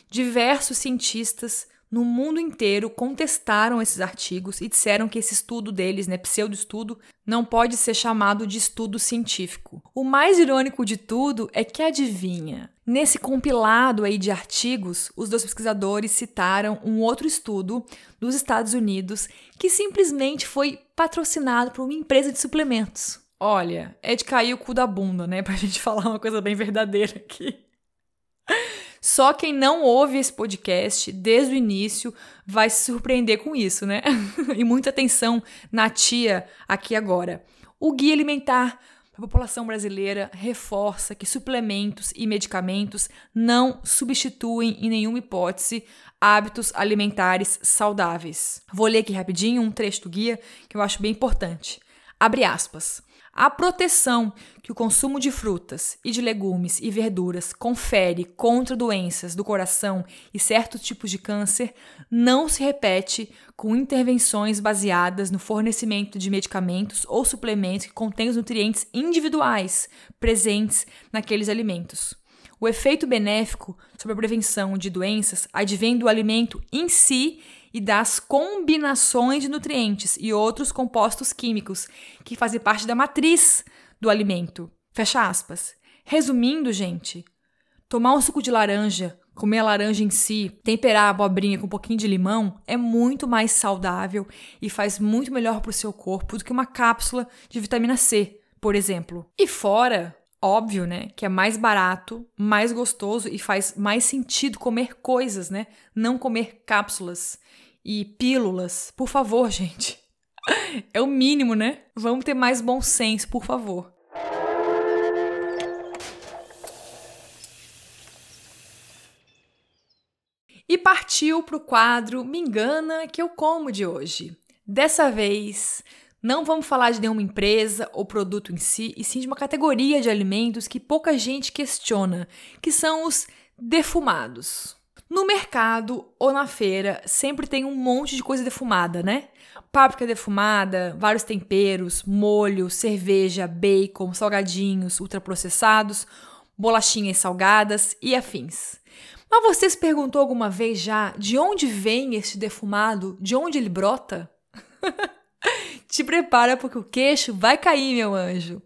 Diversos cientistas no mundo inteiro contestaram esses artigos e disseram que esse estudo deles, né, pseudo-estudo, não pode ser chamado de estudo científico. O mais irônico de tudo é que adivinha, nesse compilado aí de artigos, os dois pesquisadores citaram um outro estudo dos Estados Unidos que simplesmente foi patrocinado por uma empresa de suplementos. Olha, é de cair o cu da bunda, né, pra gente falar uma coisa bem verdadeira aqui. Só quem não ouve esse podcast desde o início vai se surpreender com isso, né? e muita atenção na tia aqui agora. O Guia Alimentar a população brasileira reforça que suplementos e medicamentos não substituem em nenhuma hipótese hábitos alimentares saudáveis. Vou ler aqui rapidinho um trecho do guia que eu acho bem importante. Abre aspas. A proteção que o consumo de frutas e de legumes e verduras confere contra doenças do coração e certos tipos de câncer não se repete com intervenções baseadas no fornecimento de medicamentos ou suplementos que contêm os nutrientes individuais presentes naqueles alimentos. O efeito benéfico sobre a prevenção de doenças advém do alimento em si e das combinações de nutrientes e outros compostos químicos que fazem parte da matriz do alimento. Fecha aspas. Resumindo, gente, tomar um suco de laranja, comer a laranja em si, temperar a abobrinha com um pouquinho de limão é muito mais saudável e faz muito melhor para o seu corpo do que uma cápsula de vitamina C, por exemplo. E fora Óbvio, né, que é mais barato, mais gostoso e faz mais sentido comer coisas, né? Não comer cápsulas e pílulas. Por favor, gente. É o mínimo, né? Vamos ter mais bom senso, por favor. E partiu pro quadro Me Engana que eu como de hoje. Dessa vez, não vamos falar de nenhuma empresa ou produto em si, e sim de uma categoria de alimentos que pouca gente questiona, que são os defumados. No mercado ou na feira sempre tem um monte de coisa defumada, né? Páprica defumada, vários temperos, molho, cerveja, bacon, salgadinhos ultraprocessados, bolachinhas salgadas e afins. Mas você se perguntou alguma vez já de onde vem este defumado? De onde ele brota? Te prepara porque o queixo vai cair, meu anjo.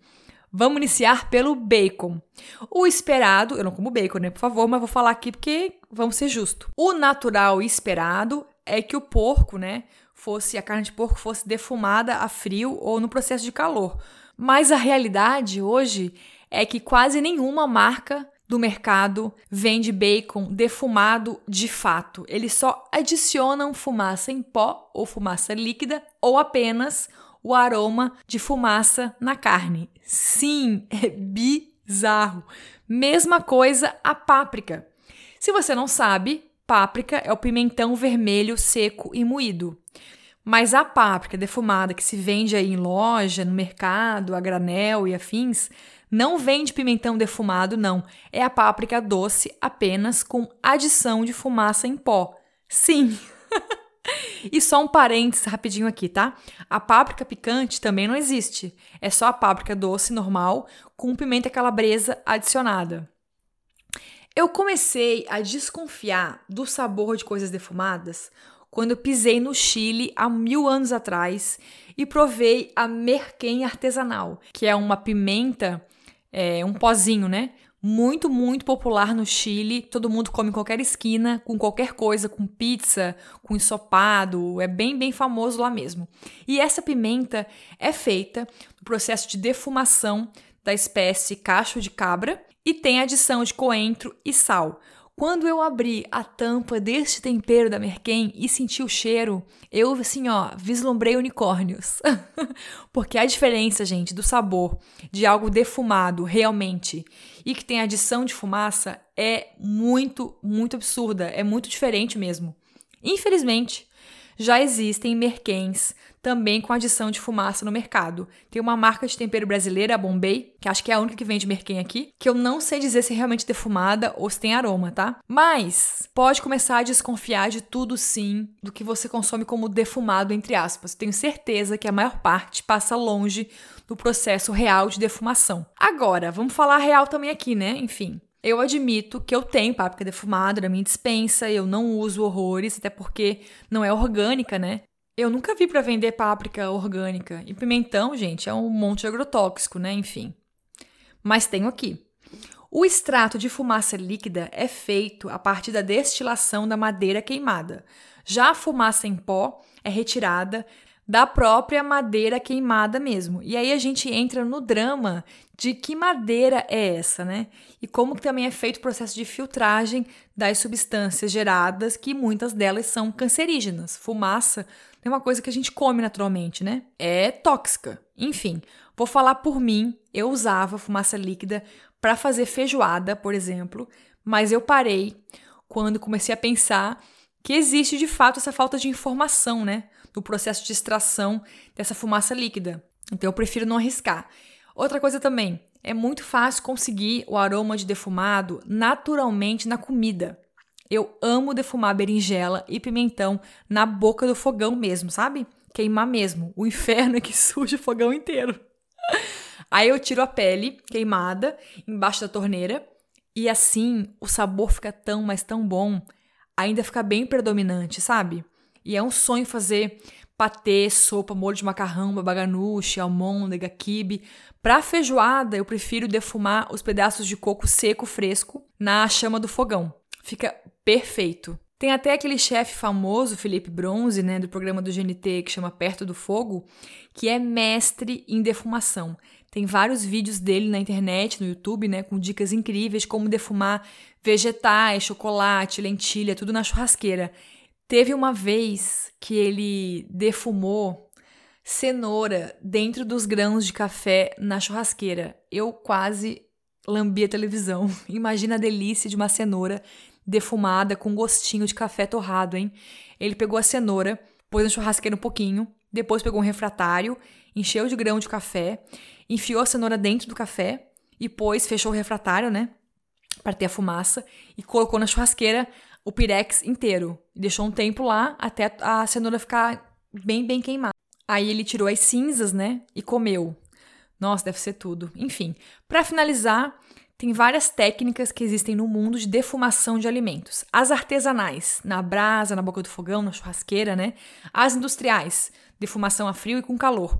Vamos iniciar pelo bacon. O esperado, eu não como bacon, né, por favor, mas vou falar aqui porque vamos ser justos. O natural e esperado é que o porco, né, fosse a carne de porco fosse defumada a frio ou no processo de calor. Mas a realidade hoje é que quase nenhuma marca do mercado vende bacon defumado de fato. Eles só adicionam fumaça em pó ou fumaça líquida ou apenas o aroma de fumaça na carne. Sim, é bizarro. Mesma coisa a páprica. Se você não sabe, páprica é o pimentão vermelho seco e moído. Mas a páprica defumada que se vende aí em loja, no mercado, a granel e afins, não vende pimentão defumado, não. É a páprica doce apenas com adição de fumaça em pó. Sim! e só um parênteses rapidinho aqui, tá? A páprica picante também não existe. É só a páprica doce normal com pimenta calabresa adicionada. Eu comecei a desconfiar do sabor de coisas defumadas quando eu pisei no Chile há mil anos atrás e provei a merquém artesanal, que é uma pimenta é um pozinho, né? Muito, muito popular no Chile. Todo mundo come em qualquer esquina, com qualquer coisa, com pizza, com ensopado. É bem, bem famoso lá mesmo. E essa pimenta é feita no processo de defumação da espécie cacho de cabra e tem adição de coentro e sal. Quando eu abri a tampa deste tempero da Merquem e senti o cheiro, eu assim, ó, vislumbrei unicórnios. Porque a diferença, gente, do sabor de algo defumado realmente e que tem adição de fumaça é muito, muito absurda, é muito diferente mesmo. Infelizmente, já existem merquens também com adição de fumaça no mercado. Tem uma marca de tempero brasileira, a Bombay, que acho que é a única que vende merquém aqui, que eu não sei dizer se é realmente defumada ou se tem aroma, tá? Mas pode começar a desconfiar de tudo sim, do que você consome como defumado, entre aspas. Tenho certeza que a maior parte passa longe do processo real de defumação. Agora, vamos falar real também aqui, né? Enfim, eu admito que eu tenho páprica defumada na minha dispensa, eu não uso horrores, até porque não é orgânica, né? Eu nunca vi para vender páprica orgânica. E pimentão, gente, é um monte agrotóxico, né? Enfim. Mas tenho aqui. O extrato de fumaça líquida é feito a partir da destilação da madeira queimada. Já a fumaça em pó é retirada da própria madeira queimada mesmo. E aí a gente entra no drama de que madeira é essa, né? E como que também é feito o processo de filtragem das substâncias geradas, que muitas delas são cancerígenas. Fumaça é uma coisa que a gente come naturalmente, né? É tóxica. Enfim, vou falar por mim, eu usava fumaça líquida para fazer feijoada, por exemplo, mas eu parei quando comecei a pensar que existe de fato essa falta de informação, né? No processo de extração dessa fumaça líquida. Então eu prefiro não arriscar. Outra coisa também, é muito fácil conseguir o aroma de defumado naturalmente na comida. Eu amo defumar berinjela e pimentão na boca do fogão mesmo, sabe? Queimar mesmo. O inferno é que suja o fogão inteiro. Aí eu tiro a pele queimada embaixo da torneira e assim o sabor fica tão, mas tão bom. Ainda fica bem predominante, sabe? E é um sonho fazer patê, sopa, molho de macarrão, babaganuche, almôndega, quibe. Para feijoada, eu prefiro defumar os pedaços de coco seco fresco na chama do fogão. Fica perfeito. Tem até aquele chefe famoso, Felipe Bronze, né, do programa do GNT que chama Perto do Fogo, que é mestre em defumação. Tem vários vídeos dele na internet, no YouTube, né, com dicas incríveis como defumar vegetais, chocolate, lentilha, tudo na churrasqueira. Teve uma vez que ele defumou, cenoura dentro dos grãos de café na churrasqueira. Eu quase lambi a televisão. Imagina a delícia de uma cenoura defumada com gostinho de café torrado, hein? Ele pegou a cenoura, pôs na churrasqueira um pouquinho, depois pegou um refratário, encheu de grão de café, enfiou a cenoura dentro do café e pôs, fechou o refratário, né? Para ter a fumaça e colocou na churrasqueira o pirex inteiro. Deixou um tempo lá até a cenoura ficar bem, bem queimada. Aí ele tirou as cinzas, né? E comeu. Nossa, deve ser tudo. Enfim, para finalizar, tem várias técnicas que existem no mundo de defumação de alimentos. As artesanais, na brasa, na boca do fogão, na churrasqueira, né? As industriais, defumação a frio e com calor.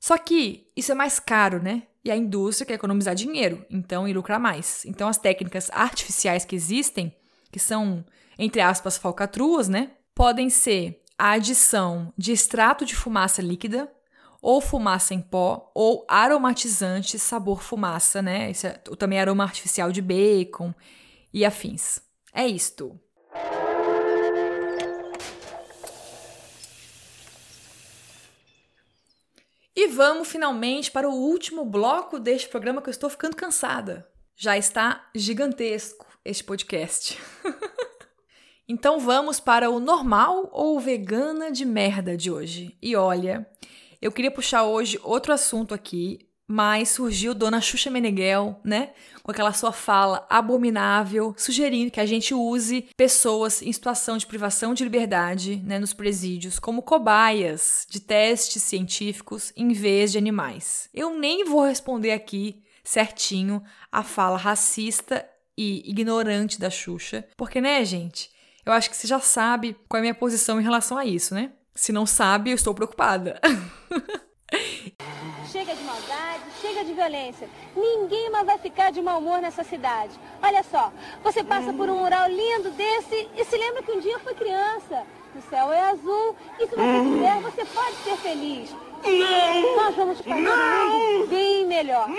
Só que isso é mais caro, né? E a indústria quer economizar dinheiro, então e lucrar mais. Então as técnicas artificiais que existem, que são entre aspas falcatruas, né? Podem ser a adição de extrato de fumaça líquida, ou fumaça em pó, ou aromatizante sabor fumaça, né? Esse é também aroma artificial de bacon e afins. É isto. E vamos finalmente para o último bloco deste programa que eu estou ficando cansada. Já está gigantesco este podcast. então vamos para o normal ou vegana de merda de hoje. E olha, eu queria puxar hoje outro assunto aqui, mas surgiu Dona Xuxa Meneghel, né? Com aquela sua fala abominável, sugerindo que a gente use pessoas em situação de privação de liberdade, né, nos presídios, como cobaias de testes científicos em vez de animais. Eu nem vou responder aqui certinho a fala racista e ignorante da Xuxa, porque, né, gente? Eu acho que você já sabe qual é a minha posição em relação a isso, né? Se não sabe, eu estou preocupada. chega de maldade, chega de violência. Ninguém mais vai ficar de mau humor nessa cidade. Olha só, você passa por um mural lindo desse e se lembra que um dia foi criança. O céu é azul e se você quiser, você pode ser feliz. Não! Nós vamos fazer um mundo bem melhor. Não!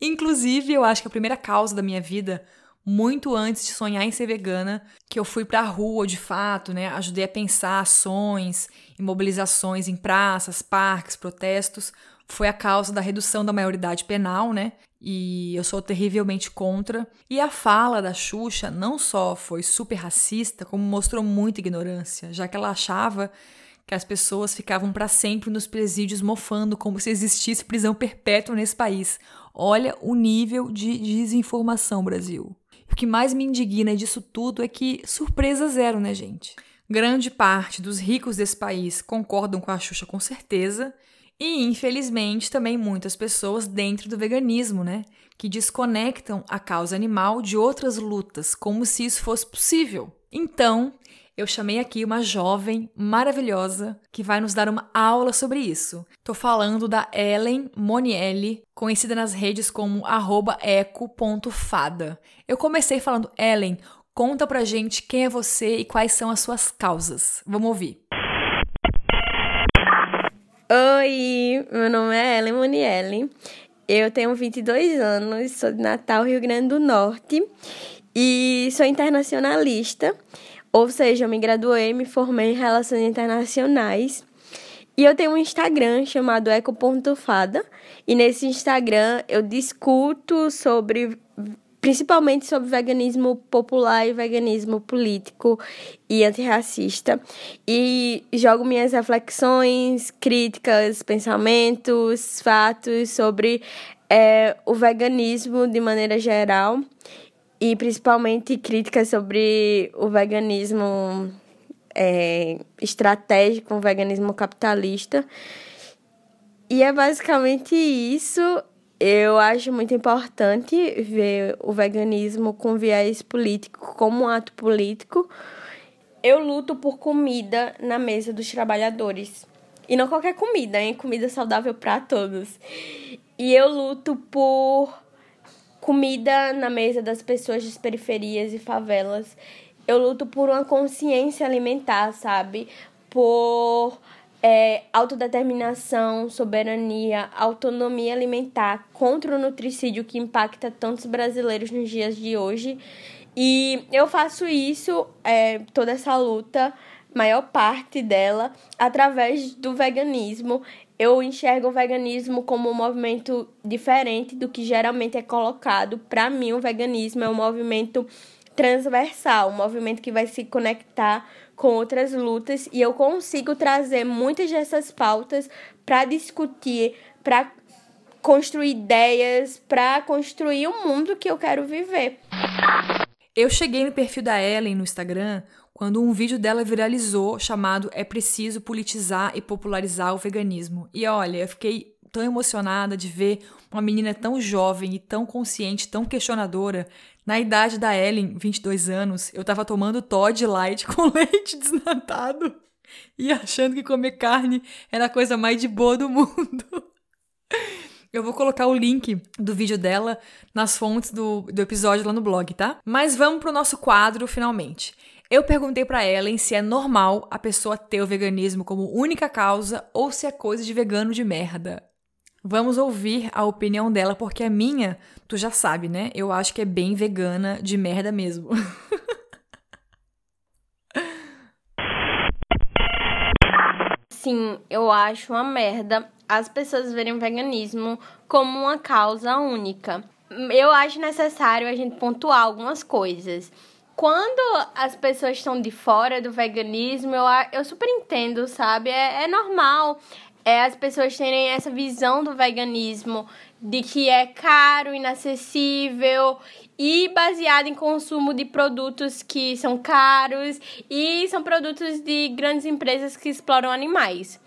Inclusive, eu acho que a primeira causa da minha vida muito antes de sonhar em ser vegana, que eu fui para a rua de fato, né? Ajudei a pensar ações e mobilizações em praças, parques, protestos. Foi a causa da redução da maioridade penal, né? E eu sou terrivelmente contra. E a fala da Xuxa não só foi super racista, como mostrou muita ignorância, já que ela achava que as pessoas ficavam para sempre nos presídios mofando como se existisse prisão perpétua nesse país. Olha o nível de desinformação, Brasil. O que mais me indigna disso tudo é que surpresa zero, né, gente? Grande parte dos ricos desse país concordam com a Xuxa com certeza, e infelizmente também muitas pessoas dentro do veganismo, né, que desconectam a causa animal de outras lutas, como se isso fosse possível. Então, eu chamei aqui uma jovem maravilhosa que vai nos dar uma aula sobre isso. Tô falando da Ellen Monielli, conhecida nas redes como eco.fada. Eu comecei falando, Ellen, conta pra gente quem é você e quais são as suas causas. Vamos ouvir. Oi, meu nome é Ellen Monielli. Eu tenho 22 anos, sou de Natal, Rio Grande do Norte e sou internacionalista. Ou seja, eu me graduei, me formei em Relações Internacionais. E eu tenho um Instagram chamado eco.fada. E nesse Instagram eu discuto sobre principalmente sobre veganismo popular e veganismo político e antirracista. E jogo minhas reflexões, críticas, pensamentos, fatos sobre é, o veganismo de maneira geral e principalmente críticas sobre o veganismo é, estratégico, o veganismo capitalista. E é basicamente isso. Eu acho muito importante ver o veganismo com viés político como um ato político. Eu luto por comida na mesa dos trabalhadores. E não qualquer comida, hein? Comida saudável para todos. E eu luto por comida na mesa das pessoas das periferias e favelas. Eu luto por uma consciência alimentar, sabe? Por é, autodeterminação, soberania, autonomia alimentar contra o nutricídio que impacta tantos brasileiros nos dias de hoje. E eu faço isso, é, toda essa luta, maior parte dela através do veganismo. Eu enxergo o veganismo como um movimento diferente do que geralmente é colocado. Para mim, o veganismo é um movimento transversal, um movimento que vai se conectar com outras lutas e eu consigo trazer muitas dessas pautas para discutir, para construir ideias, para construir o mundo que eu quero viver. Eu cheguei no perfil da Ellen no Instagram quando um vídeo dela viralizou chamado É preciso politizar e popularizar o veganismo. E olha, eu fiquei tão emocionada de ver uma menina tão jovem e tão consciente, tão questionadora. Na idade da Ellen, 22 anos, eu tava tomando Todd Light com leite desnatado e achando que comer carne era a coisa mais de boa do mundo. Eu vou colocar o link do vídeo dela nas fontes do, do episódio lá no blog, tá? Mas vamos pro nosso quadro finalmente. Eu perguntei para Ellen se é normal a pessoa ter o veganismo como única causa ou se é coisa de vegano de merda. Vamos ouvir a opinião dela, porque a minha, tu já sabe, né? Eu acho que é bem vegana de merda mesmo. Sim, eu acho uma merda as pessoas verem o veganismo como uma causa única. Eu acho necessário a gente pontuar algumas coisas. Quando as pessoas estão de fora do veganismo, eu, eu super entendo, sabe? É, é normal é, as pessoas terem essa visão do veganismo de que é caro, inacessível e baseado em consumo de produtos que são caros e são produtos de grandes empresas que exploram animais.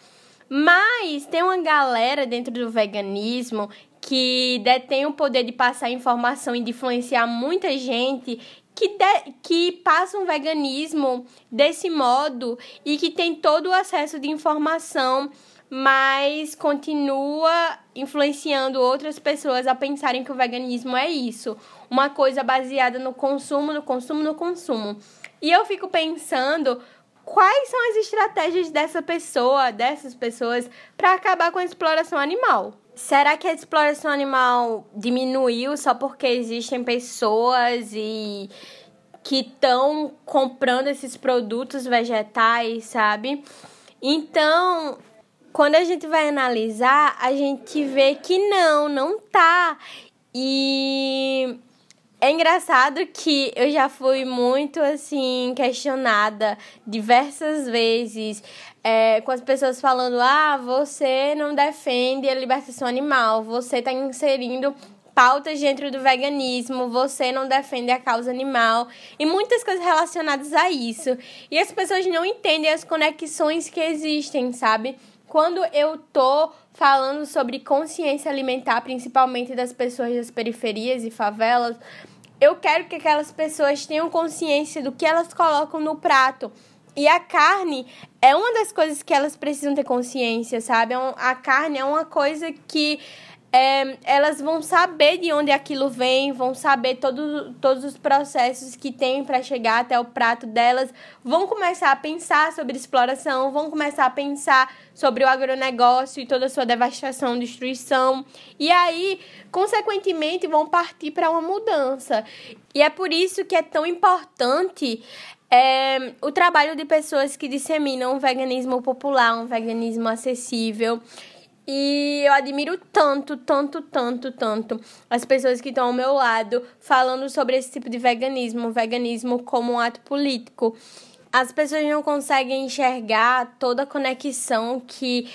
Mas tem uma galera dentro do veganismo que detém o poder de passar informação e de influenciar muita gente que, de, que passa um veganismo desse modo e que tem todo o acesso de informação, mas continua influenciando outras pessoas a pensarem que o veganismo é isso, uma coisa baseada no consumo, no consumo, no consumo. E eu fico pensando quais são as estratégias dessa pessoa, dessas pessoas, para acabar com a exploração animal. Será que a exploração animal diminuiu só porque existem pessoas e que estão comprando esses produtos vegetais, sabe? Então, quando a gente vai analisar, a gente vê que não, não tá. E é engraçado que eu já fui muito assim questionada diversas vezes é, com as pessoas falando: ah, você não defende a libertação animal, você está inserindo pautas dentro do veganismo, você não defende a causa animal e muitas coisas relacionadas a isso. E as pessoas não entendem as conexões que existem, sabe? Quando eu tô falando sobre consciência alimentar, principalmente das pessoas das periferias e favelas, eu quero que aquelas pessoas tenham consciência do que elas colocam no prato. E a carne é uma das coisas que elas precisam ter consciência, sabe? É a carne é uma coisa que é, elas vão saber de onde aquilo vem, vão saber todo, todos os processos que tem para chegar até o prato delas, vão começar a pensar sobre exploração, vão começar a pensar sobre o agronegócio e toda a sua devastação, destruição, e aí, consequentemente, vão partir para uma mudança. E é por isso que é tão importante é, o trabalho de pessoas que disseminam um veganismo popular, um veganismo acessível e eu admiro tanto, tanto, tanto, tanto as pessoas que estão ao meu lado falando sobre esse tipo de veganismo, veganismo como um ato político. As pessoas não conseguem enxergar toda a conexão que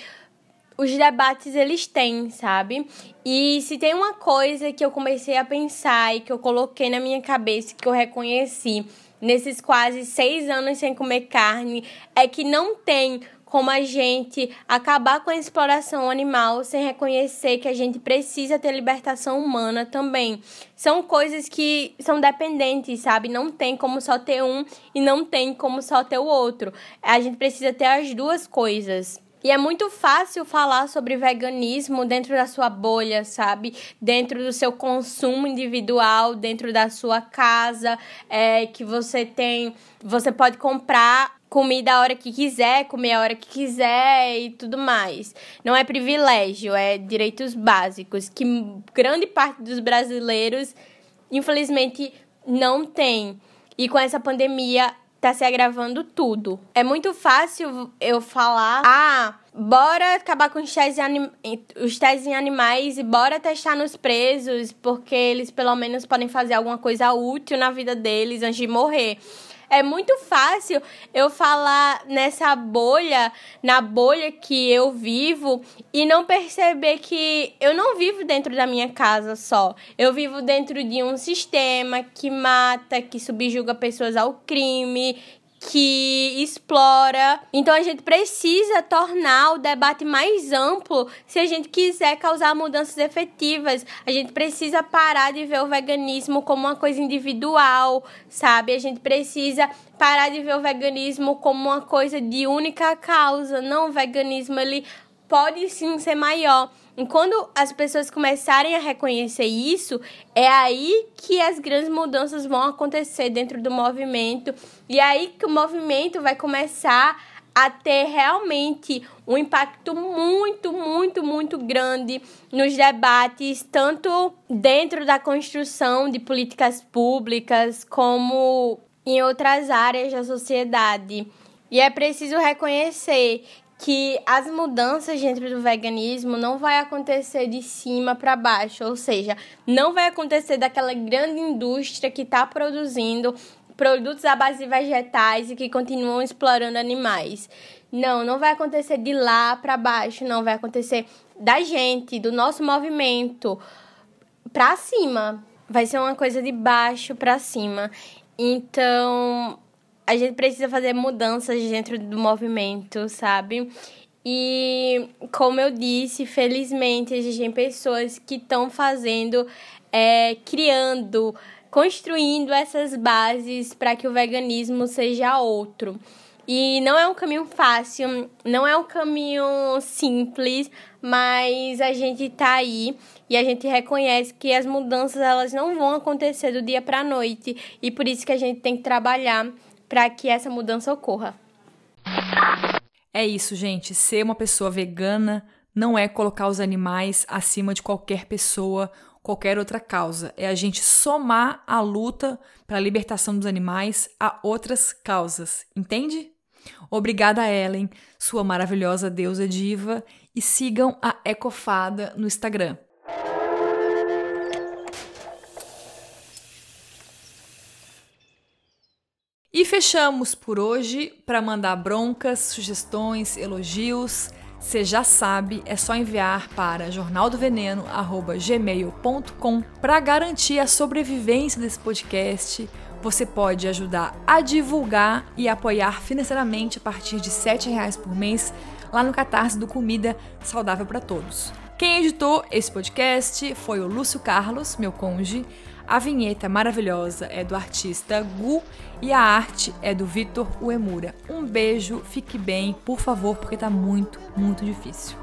os debates eles têm, sabe? E se tem uma coisa que eu comecei a pensar e que eu coloquei na minha cabeça, que eu reconheci nesses quase seis anos sem comer carne, é que não tem como a gente acabar com a exploração animal sem reconhecer que a gente precisa ter libertação humana também. São coisas que são dependentes, sabe? Não tem como só ter um e não tem como só ter o outro. A gente precisa ter as duas coisas. E é muito fácil falar sobre veganismo dentro da sua bolha, sabe? Dentro do seu consumo individual, dentro da sua casa, é, que você tem. Você pode comprar comida a hora que quiser, comer a hora que quiser e tudo mais. Não é privilégio, é direitos básicos que grande parte dos brasileiros, infelizmente, não tem. E com essa pandemia, tá se agravando tudo. É muito fácil eu falar, ah, bora acabar com os testes, os testes em animais e bora testar nos presos, porque eles pelo menos podem fazer alguma coisa útil na vida deles antes de morrer é muito fácil eu falar nessa bolha, na bolha que eu vivo e não perceber que eu não vivo dentro da minha casa só. Eu vivo dentro de um sistema que mata, que subjuga pessoas ao crime, que explora. Então a gente precisa tornar o debate mais amplo se a gente quiser causar mudanças efetivas. A gente precisa parar de ver o veganismo como uma coisa individual, sabe? A gente precisa parar de ver o veganismo como uma coisa de única causa. Não, o veganismo ele pode sim ser maior. E quando as pessoas começarem a reconhecer isso, é aí que as grandes mudanças vão acontecer dentro do movimento. E é aí que o movimento vai começar a ter realmente um impacto muito, muito, muito grande nos debates, tanto dentro da construção de políticas públicas, como em outras áreas da sociedade. E é preciso reconhecer que as mudanças dentro do veganismo não vai acontecer de cima para baixo, ou seja, não vai acontecer daquela grande indústria que está produzindo produtos à base de vegetais e que continuam explorando animais. Não, não vai acontecer de lá para baixo, não vai acontecer da gente, do nosso movimento para cima. Vai ser uma coisa de baixo para cima. Então, a gente precisa fazer mudanças dentro do movimento, sabe? E como eu disse, felizmente existem pessoas que estão fazendo, é, criando, construindo essas bases para que o veganismo seja outro. E não é um caminho fácil, não é um caminho simples, mas a gente tá aí e a gente reconhece que as mudanças elas não vão acontecer do dia para noite e por isso que a gente tem que trabalhar para que essa mudança ocorra. É isso, gente. Ser uma pessoa vegana não é colocar os animais acima de qualquer pessoa, qualquer outra causa. É a gente somar a luta para a libertação dos animais a outras causas. Entende? Obrigada, Ellen, sua maravilhosa deusa diva, e sigam a Ecofada no Instagram. E fechamos por hoje para mandar broncas, sugestões, elogios. Você já sabe, é só enviar para jornaldoveneno@gmail.com para garantir a sobrevivência desse podcast. Você pode ajudar a divulgar e apoiar financeiramente a partir de R$ reais por mês lá no Catarse do Comida Saudável para Todos. Quem editou esse podcast foi o Lúcio Carlos, meu conge. A vinheta maravilhosa é do artista Gu e a arte é do Vitor Uemura. Um beijo, fique bem, por favor, porque tá muito, muito difícil.